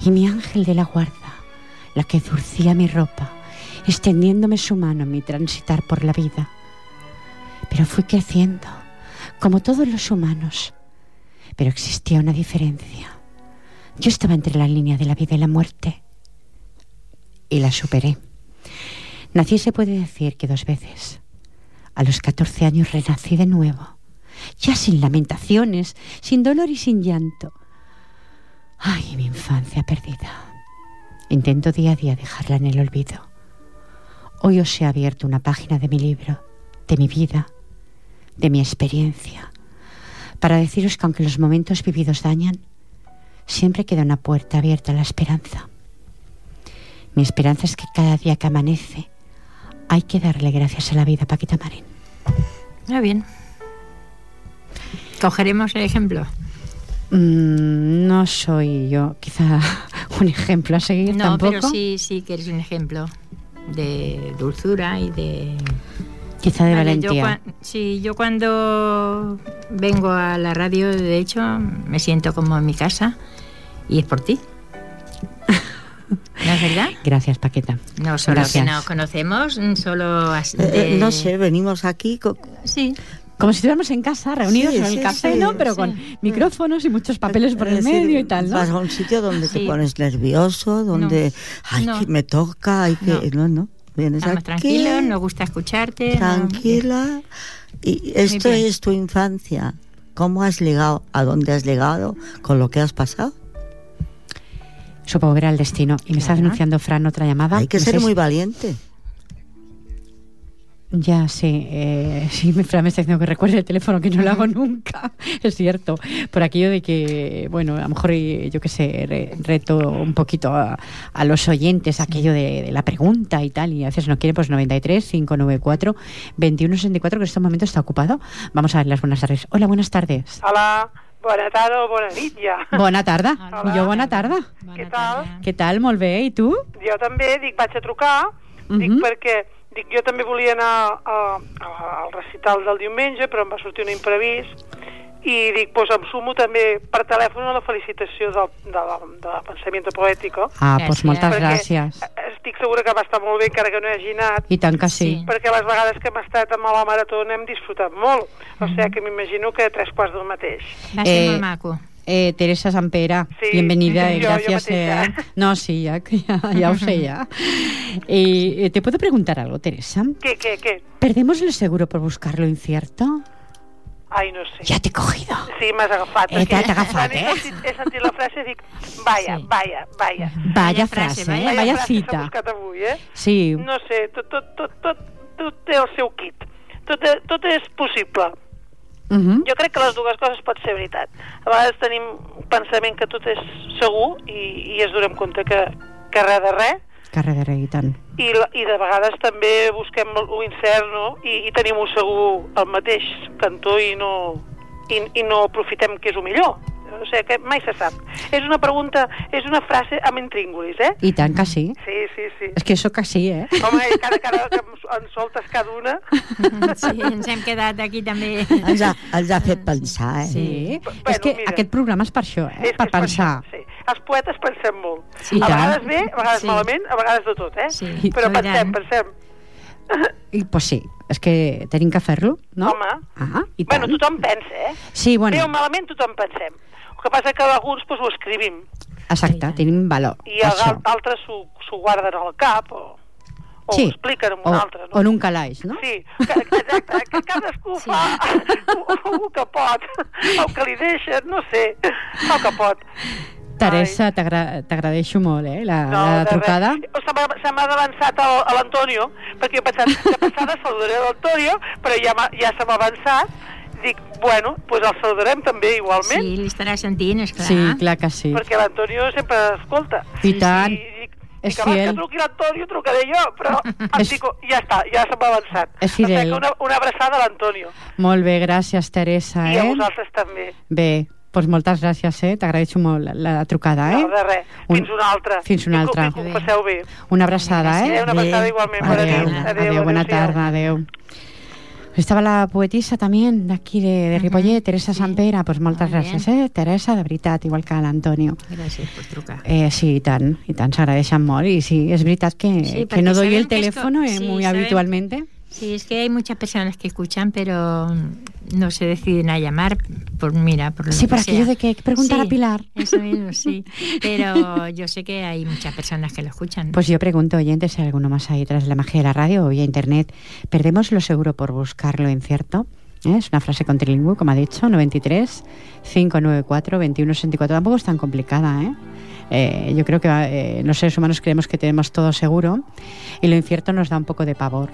y mi ángel de la guarda, la que dulcía mi ropa, extendiéndome su mano en mi transitar por la vida. Pero fui creciendo, como todos los humanos, pero existía una diferencia. Yo estaba entre la línea de la vida y la muerte y la superé. Nací, se puede decir que dos veces. A los 14 años renací de nuevo, ya sin lamentaciones, sin dolor y sin llanto. Ay, mi infancia perdida. Intento día a día dejarla en el olvido. Hoy os he abierto una página de mi libro, de mi vida, de mi experiencia, para deciros que aunque los momentos vividos dañan, siempre queda una puerta abierta a la esperanza. Mi esperanza es que cada día que amanece hay que darle gracias a la vida, Paquita Marín. Muy bien. ¿Cogeremos el ejemplo? Mm, no soy yo, quizá <laughs> un ejemplo a seguir no, tampoco. pero sí, sí que eres un ejemplo de dulzura y de quizá de valentía. sí, yo cuando vengo a la radio, de hecho, me siento como en mi casa y es por ti. ¿No es verdad? Gracias, Paqueta. No solo que nos conocemos, solo... Eh, eh, no sé, venimos aquí... Sí. Como si estuviéramos en casa, reunidos en el café, ¿no? Pero con micrófonos y muchos papeles por el medio y tal, ¿no? Vas a un sitio donde te pones nervioso, donde, ay, que me toca, hay que... No, no. Vienes Estamos tranquilos, nos gusta escucharte. Tranquila. Y esto es tu infancia. ¿Cómo has llegado? ¿A dónde has llegado? ¿Con lo que has pasado? Supongo que era el destino. Y me está denunciando Fran otra llamada. Hay que ser muy valiente. Ya, <laughs> sí. Eh, sí, Fran me está diciendo que recuerde el teléfono, que no lo hago nunca. <laughs> es cierto. Por aquello de que, bueno, a lo mejor, yo qué sé, reto un poquito a, los oyentes aquello de, la pregunta y tal. Y a veces no quiere, pues 93 594 2164, que en este momento está ocupado. Vamos a ver las buenas tardes. Hola, buenas tardes. Hola. Bona tarda o bona nit, ja. Bona tarda. Hola. Jo bona tarda. Bona Què tal? Què tal? Molt bé. I tu? Jo també, dic, vaig a trucar, uh -huh. dic, perquè Dic, jo també volia anar a, a, al recital del diumenge, però em va sortir un imprevist, i dic, doncs em sumo també per telèfon a la felicitació del, de, la, de la Pensamiento Poético. Ah, doncs moltes gràcies. Estic segura que va estar molt bé, encara que no he hagi anat. I tant que sí. Perquè les vegades que hem estat amb la marató n'hem disfrutat molt. O sigui que m'imagino que tres quarts del mateix. Va ser eh, molt maco. Eh, Teresa Sampera, bienvenida, <laughs> y gracias. Eh, no, sí, ya, ya, os sé ya. Eh, ¿Te puedo preguntar algo, Teresa? ¿Qué, qué, qué? ¿Perdemos el seguro por buscar lo incierto? Ai, no sé. Ja t'he cogido. Sí, m'has agafat. Eh, T'he agafat, eh? He sentit, he sentit la frase i dic, vaya, sí. vaya, vaya. Vaya frase, eh? Vaya, vaya frase cita. buscat avui, eh? Sí. No sé, tot, tot, tot, tot, tot té el seu kit. Tot, tot és possible. Uh mhm. -huh. Jo crec que les dues coses pot ser veritat. A vegades tenim pensament que tot és segur i, i es donem compte que, que res de res. Que res de res, i tant. I, I de vegades també busquem l'incert, no? I, I tenim un segur al mateix cantó i no, i, i no aprofitem que és el millor o sigui que mai se sap. És una pregunta, és una frase amb intríngulis, eh? I tant que sí. Sí, sí, sí. És que això que sí, eh? Home, cada, cada que en soltes cada una... Sí, ens hem quedat aquí també. Ens ha, ens ha fet pensar, eh? Sí. Bueno, és que mira, aquest programa és per això, eh? És per pensar. Per això, sí. Els poetes pensem molt. Sí, a vegades bé, a vegades sí. malament, a vegades de tot, eh? Sí. Però pensem, pensem. I, pues sí, és que tenim que fer-lo, no? Home. Ah, i tant. Bueno, tothom pensa, eh? Sí, bueno. Bé o malament tothom pensem. El que passa que alguns pues, ho escrivim. Exacte, sí. tenim valor. I altres s'ho guarden al cap o, o sí. ho expliquen amb un o, altre. No? O en un calaix, no? Sí, exacte, que cadascú sí. fa <laughs> el que pot, el que li deixen, no sé, el que pot. Teresa, t'agradeixo molt, eh, la, no, la trucada. Se m'ha avançat a l'Antonio, perquè jo pensava que passada saludaré l'Antonio, però ja, ja se m'ha avançat, dic, bueno, pues el saludarem també igualment. Sí, li estarà sentint, esclar. Sí, clar que sí. Perquè l'Antonio sempre escolta. I tant. I, és dic, abans que truqui l'Antonio, trucaré jo, però <laughs> em és... dic, ja està, ja se m'ha avançat. És fidel. Una, una abraçada a l'Antonio. Molt bé, gràcies, Teresa. I eh? a vosaltres també. Bé, doncs moltes gràcies, eh? T'agraeixo molt la, la trucada, eh? No, de res. Fins una altra. Fins una altra. Que, que, passeu bé. Una abraçada, eh? Sí, una abraçada igualment. Adéu, adéu, adéu, bona tarda, adéu. Estava la poetissa també d'aquí de, de Ripollet, uh -huh. Teresa sí. Sampera, pues moltes gràcies, eh? Teresa, de veritat, igual que l'Antonio. Gràcies per trucar. Eh, sí, i tant, i tant, s'agradeixen molt, i sí, és veritat que, sí, que no doy el teléfono eh, sí, muy sabem, habitualmente. Sí, es que hay muchas personas que escuchan, pero no se deciden a llamar por, mira, por lo Sí, por aquello de que preguntar sí, a Pilar. Eso mismo, sí. Pero yo sé que hay muchas personas que lo escuchan. Pues yo pregunto, oyentes, si hay alguno más ahí tras la magia de la radio o vía internet, ¿perdemos lo seguro por buscar lo incierto? ¿eh? Es una frase con trilingüe, como ha dicho, 93 594 2164. Tampoco es tan complicada, ¿eh? Eh, yo creo que eh, los seres humanos creemos que tenemos todo seguro y lo incierto nos da un poco de pavor,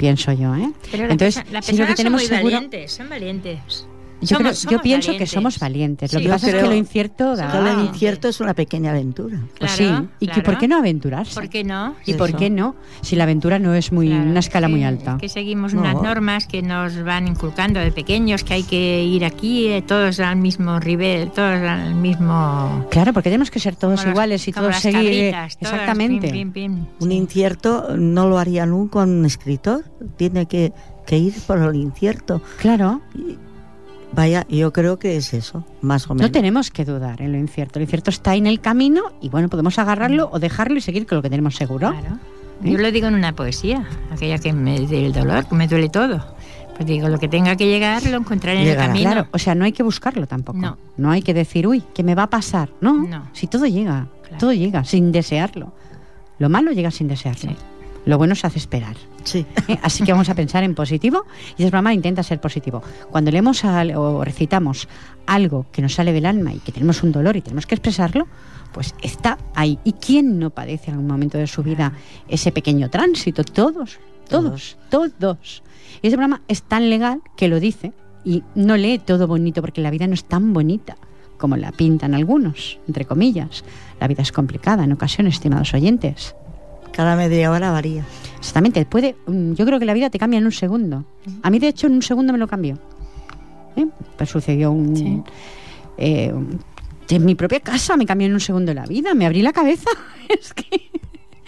pienso yo. ¿eh? Pero Entonces, si lo que tenemos son muy seguro, valientes, son valientes. Yo, creo- Somos- yo somos pienso que valientes. somos valientes. Lo Sí, que yo pasa es que lo incierto da... Todo lo incierto es una pequeña aventura. Pues Claro, sí, y que claro. ¿por qué no aventurarse? ¿Por qué no? ¿Y por Eso. qué no? Si la aventura no es muy Claro, una escala es muy que- alta. es que seguimos No. unas normas que nos van inculcando de pequeños, que hay que ir aquí, eh, todos al mismo nivel, todos al mismo... Claro, porque tenemos que ser todos como iguales y todos seguir. eh, cabritas, todas, Exactamente. pim, pim, pim. Un Sí. incierto no lo haría nunca un escritor. Tiene que, que ir por el incierto. Claro, Vaya, yo creo que es eso, más o menos. no tenemos que dudar en lo incierto. Lo incierto está en el camino y bueno, podemos agarrarlo o dejarlo y seguir con lo que tenemos seguro. Claro. ¿Eh? Yo lo digo en una poesía, aquella que me del dolor, que me duele todo. Pues digo, lo que tenga que llegar lo encontraré en Llegará. el camino. Claro, o sea, no hay que buscarlo tampoco. No. hay que decir, uy, ¿qué me va a pasar? No, No. si todo llega, Claro. todo llega sin desearlo. Lo malo llega sin desearlo. Sí. Lo bueno se hace esperar. Sí. ¿eh? <laughs> Así que vamos a pensar en positivo y ese programa intenta ser positivo. Cuando leemos al- o recitamos algo que nos sale del alma y que tenemos un dolor y tenemos que expresarlo, pues está ahí. ¿Y quién no padece en algún momento de su vida ese pequeño tránsito? Todos, todos, todos. Y ese programa es tan legal que lo dice y no lee todo bonito porque la vida no es tan bonita como la pintan algunos, entre comillas. La vida es complicada en ocasiones, estimados oyentes. Cada media hora varía. Exactamente, puede, mm, yo creo que la vida te cambia en un segundo. A mí, de hecho, en un segundo me lo cambió. ¿Eh? Pues sucedió un... Sí. eh, en mi propia casa me cambió en un segundo la vida, me abrí la cabeza. <laughs> es que...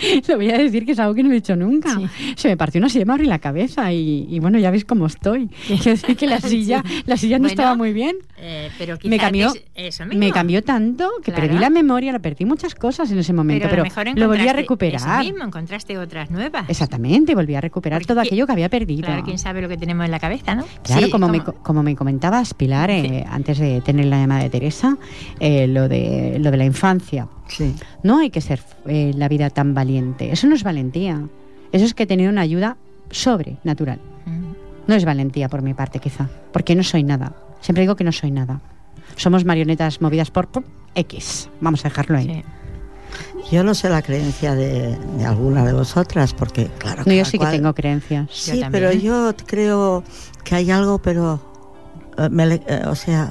<laughs> Lo voy a decir que es algo que no he hecho nunca. Sí. Se me partió una silla, me abrí la cabeza y, y bueno, ya veis cómo estoy. <laughs> Quiero decir que la <laughs> silla, la silla no Bueno, estaba muy bien. Eh, pero Me cambió, es eso mismo. me cambió tanto que Claro. perdí la memoria, la perdí muchas cosas en ese momento, pero, lo volví a recuperar. Eso mismo, encontraste otras nuevas. Exactamente, volví a recuperar Porque todo aquello que había perdido. Claro, quién sabe lo que tenemos en la cabeza, ¿no? Claro, Sí, como, me, como- co- como me comentabas, Pilar, eh, antes de tener la llamada de Teresa, eh, lo, de, lo de la infancia. Sí. No hay que ser eh, la vida tan valiente. Eso no es valentía. Eso es que tener una ayuda sobrenatural. Mm. No es valentía por mi parte, quizá. Porque no soy nada. Siempre digo que no soy nada. Somos marionetas movidas por, X. Vamos a dejarlo ahí. Sí. Yo no sé la creencia de, de alguna de vosotras, porque claro No, yo sí que tengo creencias. Sí, pero yo creo que hay algo, pero eh, me le- eh, o sea,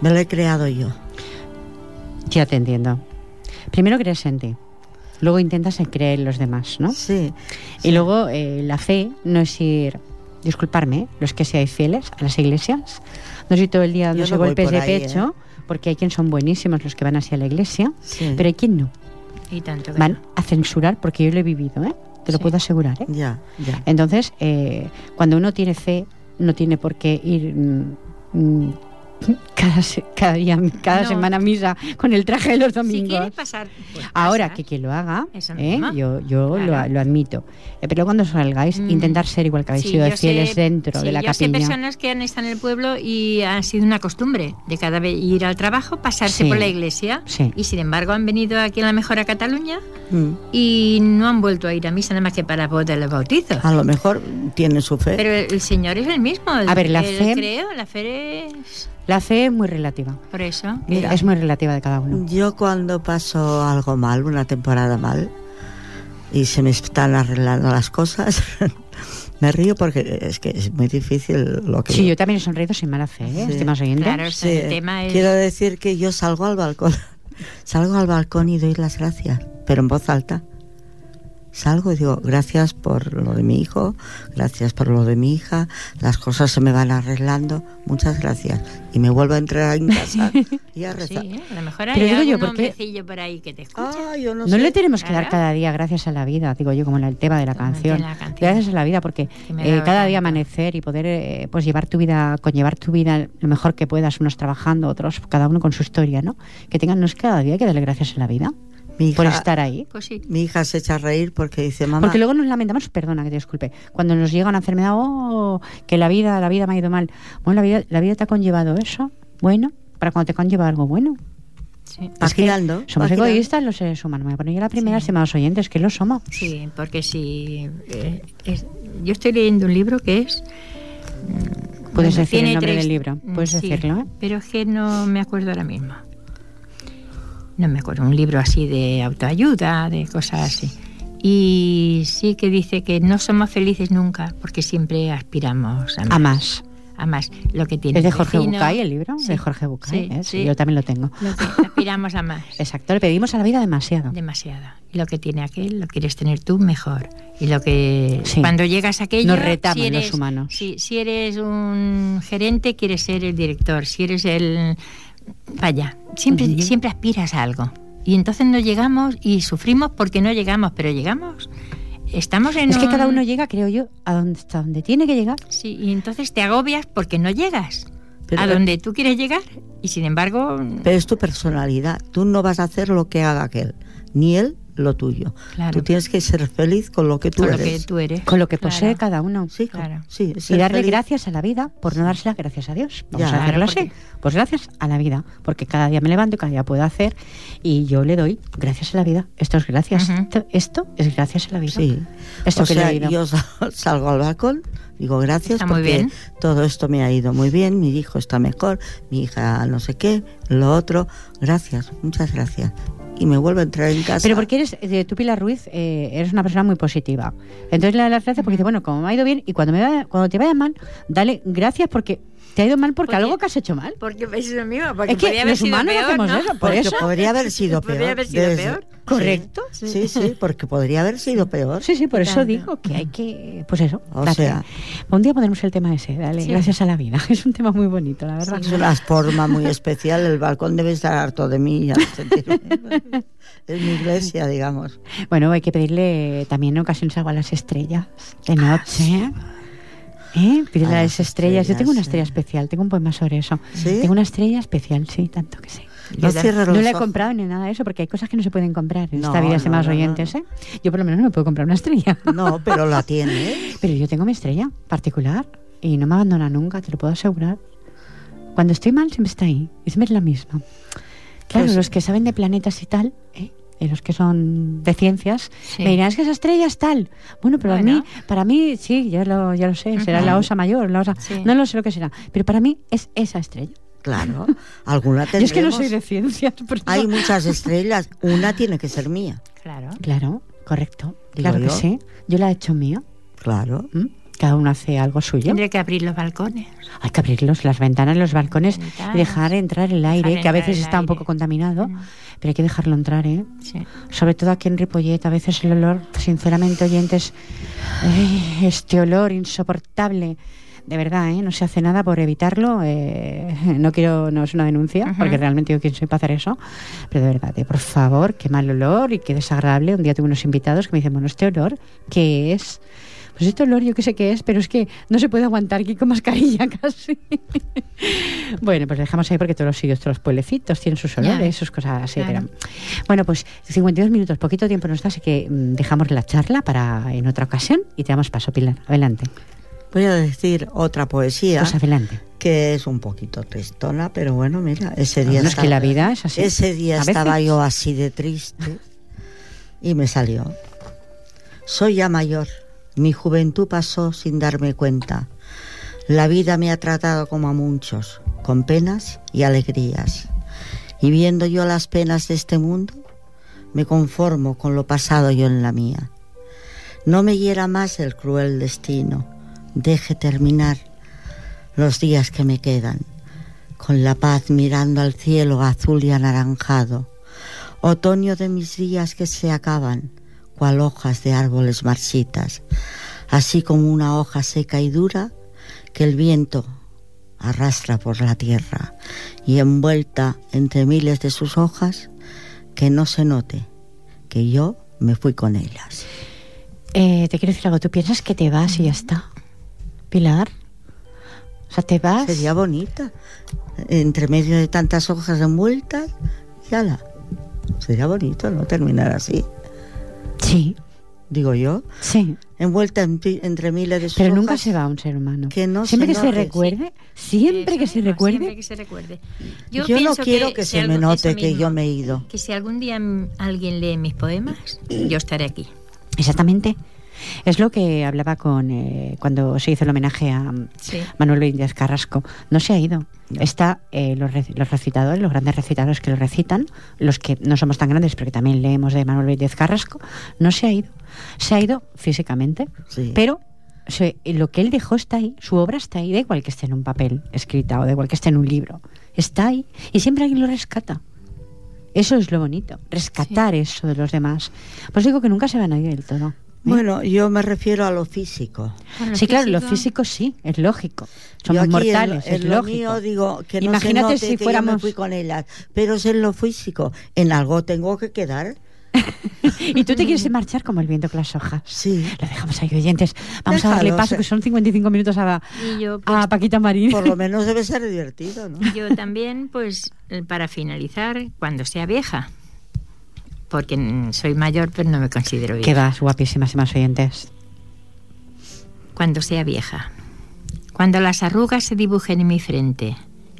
me lo he creado yo. Ya te entiendo. Primero crees en ti. Luego intentas en creer en los demás, ¿no? Sí. Y luego eh, la fe no es ir, disculparme, ¿eh? los que seáis fieles a las iglesias, no es ir todo el día dándose no golpes de ahí, ¿eh? pecho, porque hay quien son buenísimos los que van hacia la iglesia, sí. pero hay quien no. Y tanto que Van no. a censurar, porque yo lo he vivido, ¿eh? te lo Sí. puedo asegurar. ¿eh? Ya, ya. Entonces, eh, cuando uno tiene fe, no tiene por qué ir mm, mm, <laughs> cada, se- cada día, cada No. semana misa con el traje de los Si domingos. quieres pasar, pues Ahora, pasa. que quien lo haga, ¿eh? mismo. yo, yo lo, Claro. lo admito. Eh, pero cuando salgáis, Mm. intentar ser igual que habéis Sí, sido fieles sé- dentro sí, de la yo sé capilla. personas que han estado en el pueblo y ha sido una costumbre de cada vez ir al trabajo, pasarse Sí. por la iglesia Sí. y sin embargo han venido aquí a la mejor a Cataluña Mm. y no han vuelto a ir a misa nada más que para poder el bautizo. A lo mejor tiene su fe. Pero el, el Señor es el mismo. el- A ver, la el fe- creo, la fe es La fe es muy relativa. por eso. Mira. Es muy relativa de cada uno. Yo cuando paso algo mal, una temporada mal, y se me están arreglando las cosas, <laughs> me río porque es que es muy difícil lo que... Sí, yo también he sonreído sin mala fe, ¿eh? Sí. estimados oyentes. Claro, Sí, el tema es... Quiero decir que yo salgo al balcón, <laughs> salgo al balcón y doy las gracias, pero en voz alta. Salgo y digo, gracias por lo de mi hijo, gracias por lo de mi hija, las cosas se me van arreglando, muchas gracias. Y me vuelvo a entrar en casa <laughs> y a Sí, rezar. ¿eh? a lo mejor Pero hay digo yo, algún ¿por qué? hombrecillo por ahí que te escucha. Ah, yo no, No sé. le tenemos que dar cada día gracias a la vida, digo yo, como en el tema de la canción. la canción. Gracias a la vida, porque eh, cada día amanecer y poder eh, pues llevar tu vida, conllevar tu vida lo mejor que puedas, unos trabajando, otros, cada uno con su historia, ¿no? Que tengan, no es cada día hay que darle gracias a la vida Mi hija, por estar ahí. Pues sí. mi hija se echa a reír porque dice, mamá, Porque luego nos lamentamos, perdona que te disculpe, cuando nos llega una enfermedad, oh, que la vida, la vida me ha ido mal. Bueno, la vida, la vida te ha conllevado eso. Bueno, para cuando te conlleva algo bueno. Sí. Es que girando, Somos egoístas los seres humanos. Me voy a poner yo la primera, Sí. estimados oyentes, que lo somos. Sí, porque si... eh, es- yo estoy leyendo un libro que es Puedes Bueno, decir el nombre tres- del libro. Puedes sí, decirlo, ¿eh? Pero es que no me acuerdo ahora mismo. No me acuerdo, un libro así de autoayuda, de cosas así. Y sí que dice que no somos felices nunca porque siempre aspiramos a más. A más. A más. Lo que tiene ¿Es de Jorge vecino, Bucay el libro? sí, de Jorge Bucay. sí, ¿eh? sí. Yo también lo tengo. Lo que aspiramos a más. <laughs> Exacto, le pedimos a la vida demasiado. Demasiado. Y lo que tiene aquel lo quieres tener tú mejor. Y lo que cuando llegas a aquello, Nos retaman si los humanos. Si, si eres un gerente, quieres ser el director. Si eres el vaya, siempre siempre aspiras a algo. Y entonces no llegamos y sufrimos porque no llegamos, pero llegamos. Estamos en Es que un- cada uno llega, creo yo, a donde, hasta donde tiene que llegar. Sí, y entonces te agobias porque no llegas Pero- a donde tú quieres llegar y sin embargo Pero es tu personalidad. Tú no vas a hacer lo que haga aquel, ni él lo tuyo. Claro. Tú tienes que ser feliz con lo que tú con lo eres. que tú eres. Con lo que Claro. posee cada uno. Sí, Claro. sí, Y darle feliz. gracias a la vida por no dársela gracias a Dios. Vamos Ya. a hacerlo Claro, así. Pues gracias a la vida. Porque cada día me levanto y cada día puedo hacer. Y yo le doy gracias a la vida. Esto es gracias. Esto, esto es gracias a la vida. Sí. Esto o que sea, yo sal- <laughs> salgo al balcón, digo gracias Está muy porque bien. todo esto me ha ido muy bien, mi hijo está mejor, mi hija no sé qué, lo otro, gracias, muchas gracias. Y me vuelvo a entrar en casa. Pero porque eres, eh, tú Pilar Ruiz, eh, eres una persona muy positiva. Entonces le das las gracias porque dice, bueno, como me ha ido bien y cuando, me vaya- cuando te vaya mal, dale gracias porque te ha ido mal porque Porque- algo que has hecho mal. Porque es lo mismo, porque Es que podría haber los sido humanos peor, hacemos ¿no? eso, por porque eso. podría haber sido peor. Podría haber sido desde- peor. ¿Correcto? Sí, sí, porque podría haber sido peor. Sí, sí, por eso digo que hay que, pues eso, O date. sea- un día pondremos el tema ese, dale, Sí. gracias a la vida. <laughs> Es un tema muy bonito, la verdad. Es una forma muy especial, el balcón debe estar harto de mí. ya <laughs> es mi iglesia, digamos. Bueno, hay que pedirle también en ocasiones algo a las estrellas, de noche. ¿Eh? Pídele A a las las estrellas. Yo tengo una estrella sí. especial, tengo un poema sobre eso. ¿Sí? Tengo una estrella especial, sí, tanto que sí. No la he comprado ni nada de eso, porque hay cosas que no se pueden comprar en No, esta vida, no, no, oyentes. ¿eh? Yo por lo menos no me puedo comprar una estrella. <laughs> No, pero la tiene. <laughs> Pero yo tengo mi estrella particular y no me abandona nunca, te lo puedo asegurar. Cuando estoy mal siempre está ahí, y siempre es la misma. Claro, Pues- los que saben de planetas y tal, ¿eh? Y los que son de ciencias, Sí. me dirán, es que esa estrella es tal. Bueno, pero a Bueno. mí, para mí, sí, ya lo, ya lo sé, será la osa mayor, la osa... Sí. No lo sé lo que será, pero para mí es esa estrella. Claro, alguna <laughs> Yo es que no tendremos. soy de ciencias, por eso- Hay muchas estrellas, una tiene que ser mía. Claro. Claro, correcto, Digo claro que sí. Yo la he hecho mía. Claro. ¿m? Cada uno hace algo suyo. Tendría que abrir los balcones. Hay que abrirlos, las ventanas, los balcones, Ventanas. y dejar entrar el aire, Dejar que a veces está un aire. poco contaminado, Mm. pero hay que dejarlo entrar, ¿eh? Sí. Sobre todo aquí en Ripollet, a veces el olor, sinceramente, oyentes, ay, este olor insoportable. De verdad, ¿eh? no se hace nada por evitarlo. eh, no quiero, no es una denuncia, porque realmente yo quién soy para hacer eso. Pero de verdad, eh, por favor, qué mal olor y qué desagradable. Un día tuve unos invitados que me dicen, bueno, este olor, ¿qué es? Pues este olor yo qué sé qué es, pero es que no se puede aguantar aquí con mascarilla <laughs> casi. bueno, pues dejamos ahí porque todos los sitios, todos los pueblecitos tienen sus Ya. olores, sus cosas así. Claro. pero- Bueno, pues 52 minutos, poquito tiempo nos da, así que mm, dejamos la charla para en otra ocasión y te damos paso, Pilar. Adelante. Voy a decir otra poesía Pues adelante. que es un poquito tristona, pero bueno, mira, ese día Bueno, es que la vida es así. Ese día veces. estaba yo así de triste y me salió. Soy ya mayor, mi juventud pasó sin darme cuenta. La vida me ha tratado como a muchos, con penas y alegrías. Y viendo yo las penas de este mundo, me conformo con lo pasado yo en la mía. No me hiera más el cruel destino, deje terminar los días que me quedan, con la paz mirando al cielo azul y anaranjado, otoño de mis días que se acaban, cual hojas de árboles marchitas, así como una hoja seca y dura que el viento arrastra por la tierra y envuelta entre miles de sus hojas, que no se note que yo me fui con ellas. Eh, te quiero decir algo, ¿tú piensas que te vas y ya está? Pilar. O sea, te vas. Sería bonita, entre medio de tantas hojas envueltas, y ala. Sería bonito, ¿no? Terminar así, Sí, digo yo. sí. envuelta en pi- entre miles de Pero nunca se va un ser humano. que no siempre se que se recuerde, siempre que se recuerde. siempre que se recuerde. Yo, no pienso quiero que, se me note que mismo, yo me he ido. Que si algún día alguien lee mis poemas, yo estaré aquí. Exactamente. Es lo que hablaba con eh, cuando se hizo el homenaje a Sí. Manuel Benítez Carrasco. No se ha ido. Está eh, los, los recitadores, los grandes recitadores que lo recitan, los que no somos tan grandes, pero que también leemos de Manuel Benítez Carrasco, no se ha ido. Se ha ido físicamente, Sí. pero se- lo que él dejó está ahí, su obra está ahí, da igual que esté en un papel escrita o da igual que esté en un libro, está ahí y siempre alguien lo rescata. Eso es lo bonito, rescatar eso de los demás. Pues digo que nunca se van a ir del todo. ¿Eh? Bueno, yo me refiero a lo físico. Bueno, sí, claro, lo físico- físico sí, es lógico. Yo Somos aquí en- mortales, en, es lo lógico. mío digo que no Imagínate se note si que yo fuéramos- me fui con ellas, pero es en lo físico. En algo tengo que quedar. <laughs> y tú te quieres marchar como el viento con las hojas. Sí. Lo dejamos ahí, oyentes. Vamos a darle Déjalo, paso, que son 55 minutos a, Y yo, pues, a Paquita Marín. Por lo <laughs> menos debe ser divertido, ¿no? yo también, pues, eh, para finalizar, cuando sea vieja. Porque soy mayor, pero no me considero vieja. Que vas, guapísimas y más oyentes. Cuando sea vieja. Cuando las arrugas se dibujen en mi frente.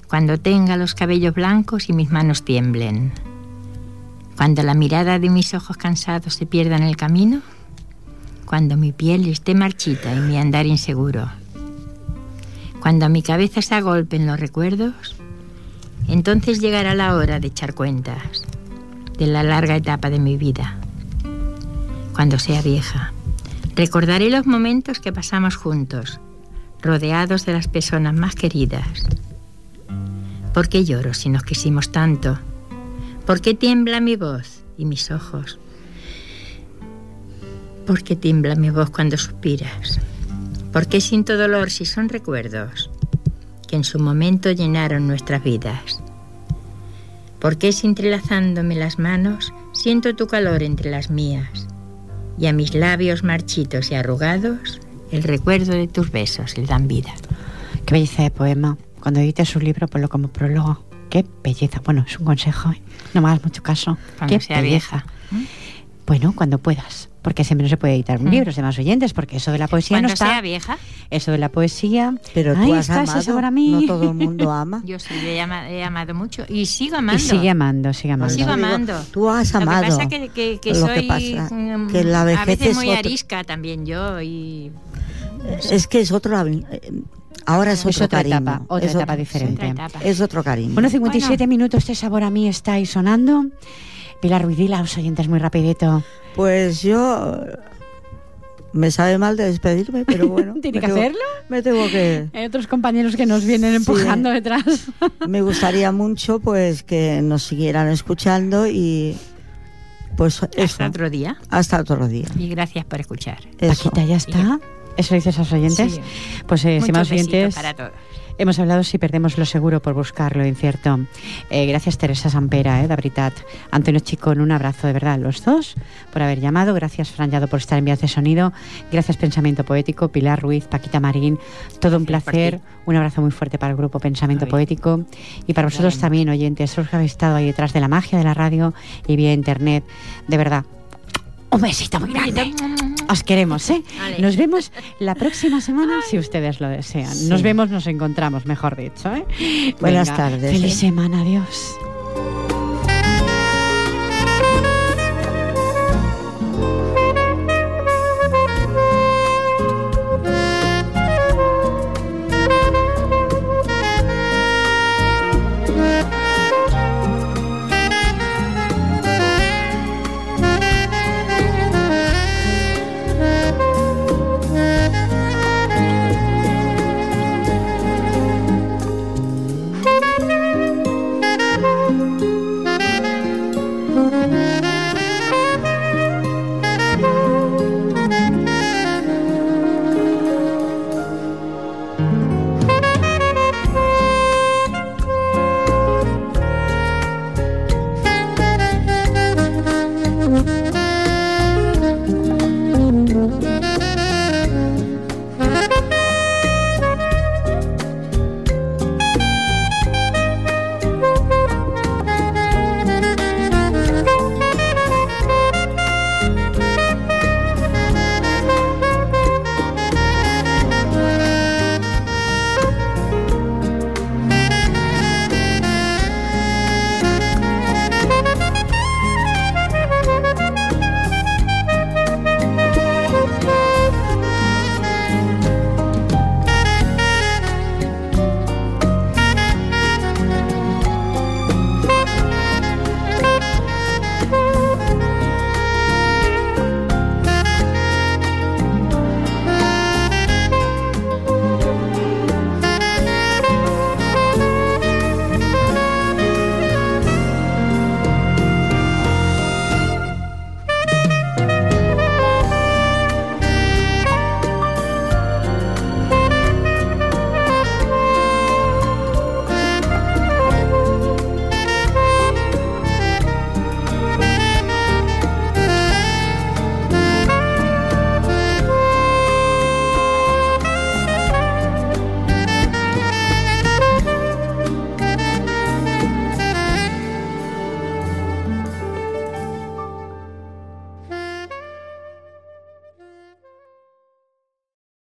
Cuando tenga los cabellos blancos y mis manos tiemblen. Cuando la mirada de mis ojos cansados se pierda en el camino. Cuando mi piel esté marchita y mi andar inseguro. Cuando a mi cabeza se agolpen los recuerdos. Entonces llegará la hora de echar cuentas de la larga etapa de mi vida. Cuando sea vieja. Recordaré los momentos que pasamos juntos, rodeados de las personas más queridas. ¿Por qué lloro si nos quisimos tanto? ¿Por qué tiembla mi voz y mis ojos? ¿Por qué tiembla mi voz cuando suspiras? ¿Por qué siento dolor si son recuerdos que en su momento llenaron nuestras vidas? ¿Por qué si entrelazándome las manos siento tu calor entre las mías? y a mis labios marchitos y arrugados el recuerdo de tus besos le dan vida. Qué belleza de poema. Cuando edites su libro, ponlo como prólogo. Qué belleza. Bueno, es un consejo. ¿eh? No me hagas mucho caso. Cuando Qué sea belleza. vieja. Bueno, cuando puedas. Porque siempre no se puede editar un Mm. libro, es de más oyentes, porque eso de la poesía Cuando no está. sea vieja, Eso de la poesía. Pero tú Ahí has amado, sabor a mí. no todo el mundo ama. <laughs> yo sí le he, ama- he amado mucho y sigo Y amando. sigue amando, sigue amando. sigo Digo, amando. tú has Lo amado. que pasa que, que, que Lo que soy pasa mm, que la a vejez veces es muy otro- arisca también yo y Es que es otro. Ahora es Es otro otra cariño. etapa, otra es etapa otro- diferente. otra etapa. Es otro cariño. Bueno, 57 Bueno. minutos, este sabor a mí está ahí sonando. Pilar Ruidila, los oyentes muy rapidito. Pues yo me sabe mal de despedirme, pero <laughs> bueno. ¿Tiene que tengo- hacerlo? Me tengo que. Hay otros compañeros que nos vienen empujando detrás. <laughs> Me gustaría mucho, pues, que nos siguieran escuchando y, pues, eso. hasta otro día Hasta otro día. y gracias por escuchar. Eso. Paquita, ¿ya está? ¿Eso dices a los oyentes? Sí. Pues, eh, estimados oyentes, para todos. Hemos hablado si perdemos lo seguro por buscar lo incierto. Eh, gracias, Teresa Sampera, eh, de veritat. Antonio Chicón, un abrazo de verdad a los dos por haber llamado. Gracias, Fran Llado, por estar en vías de sonido. Gracias, Pensamiento Poético, Pilar Ruiz, Paquita Marín. Todo un placer. Un abrazo muy fuerte para el grupo Pensamiento. Poético. Y para vosotros también, oyentes, los que habéis estado ahí detrás de la magia de la radio y vía internet. De verdad, un besito muy grande. Os queremos, ¿eh? Vale. Nos vemos la próxima semana si ustedes lo desean. Sí. Nos vemos, nos encontramos, mejor dicho, ¿eh? Buenas Venga, tardes, Feliz ¿eh? semana, adiós.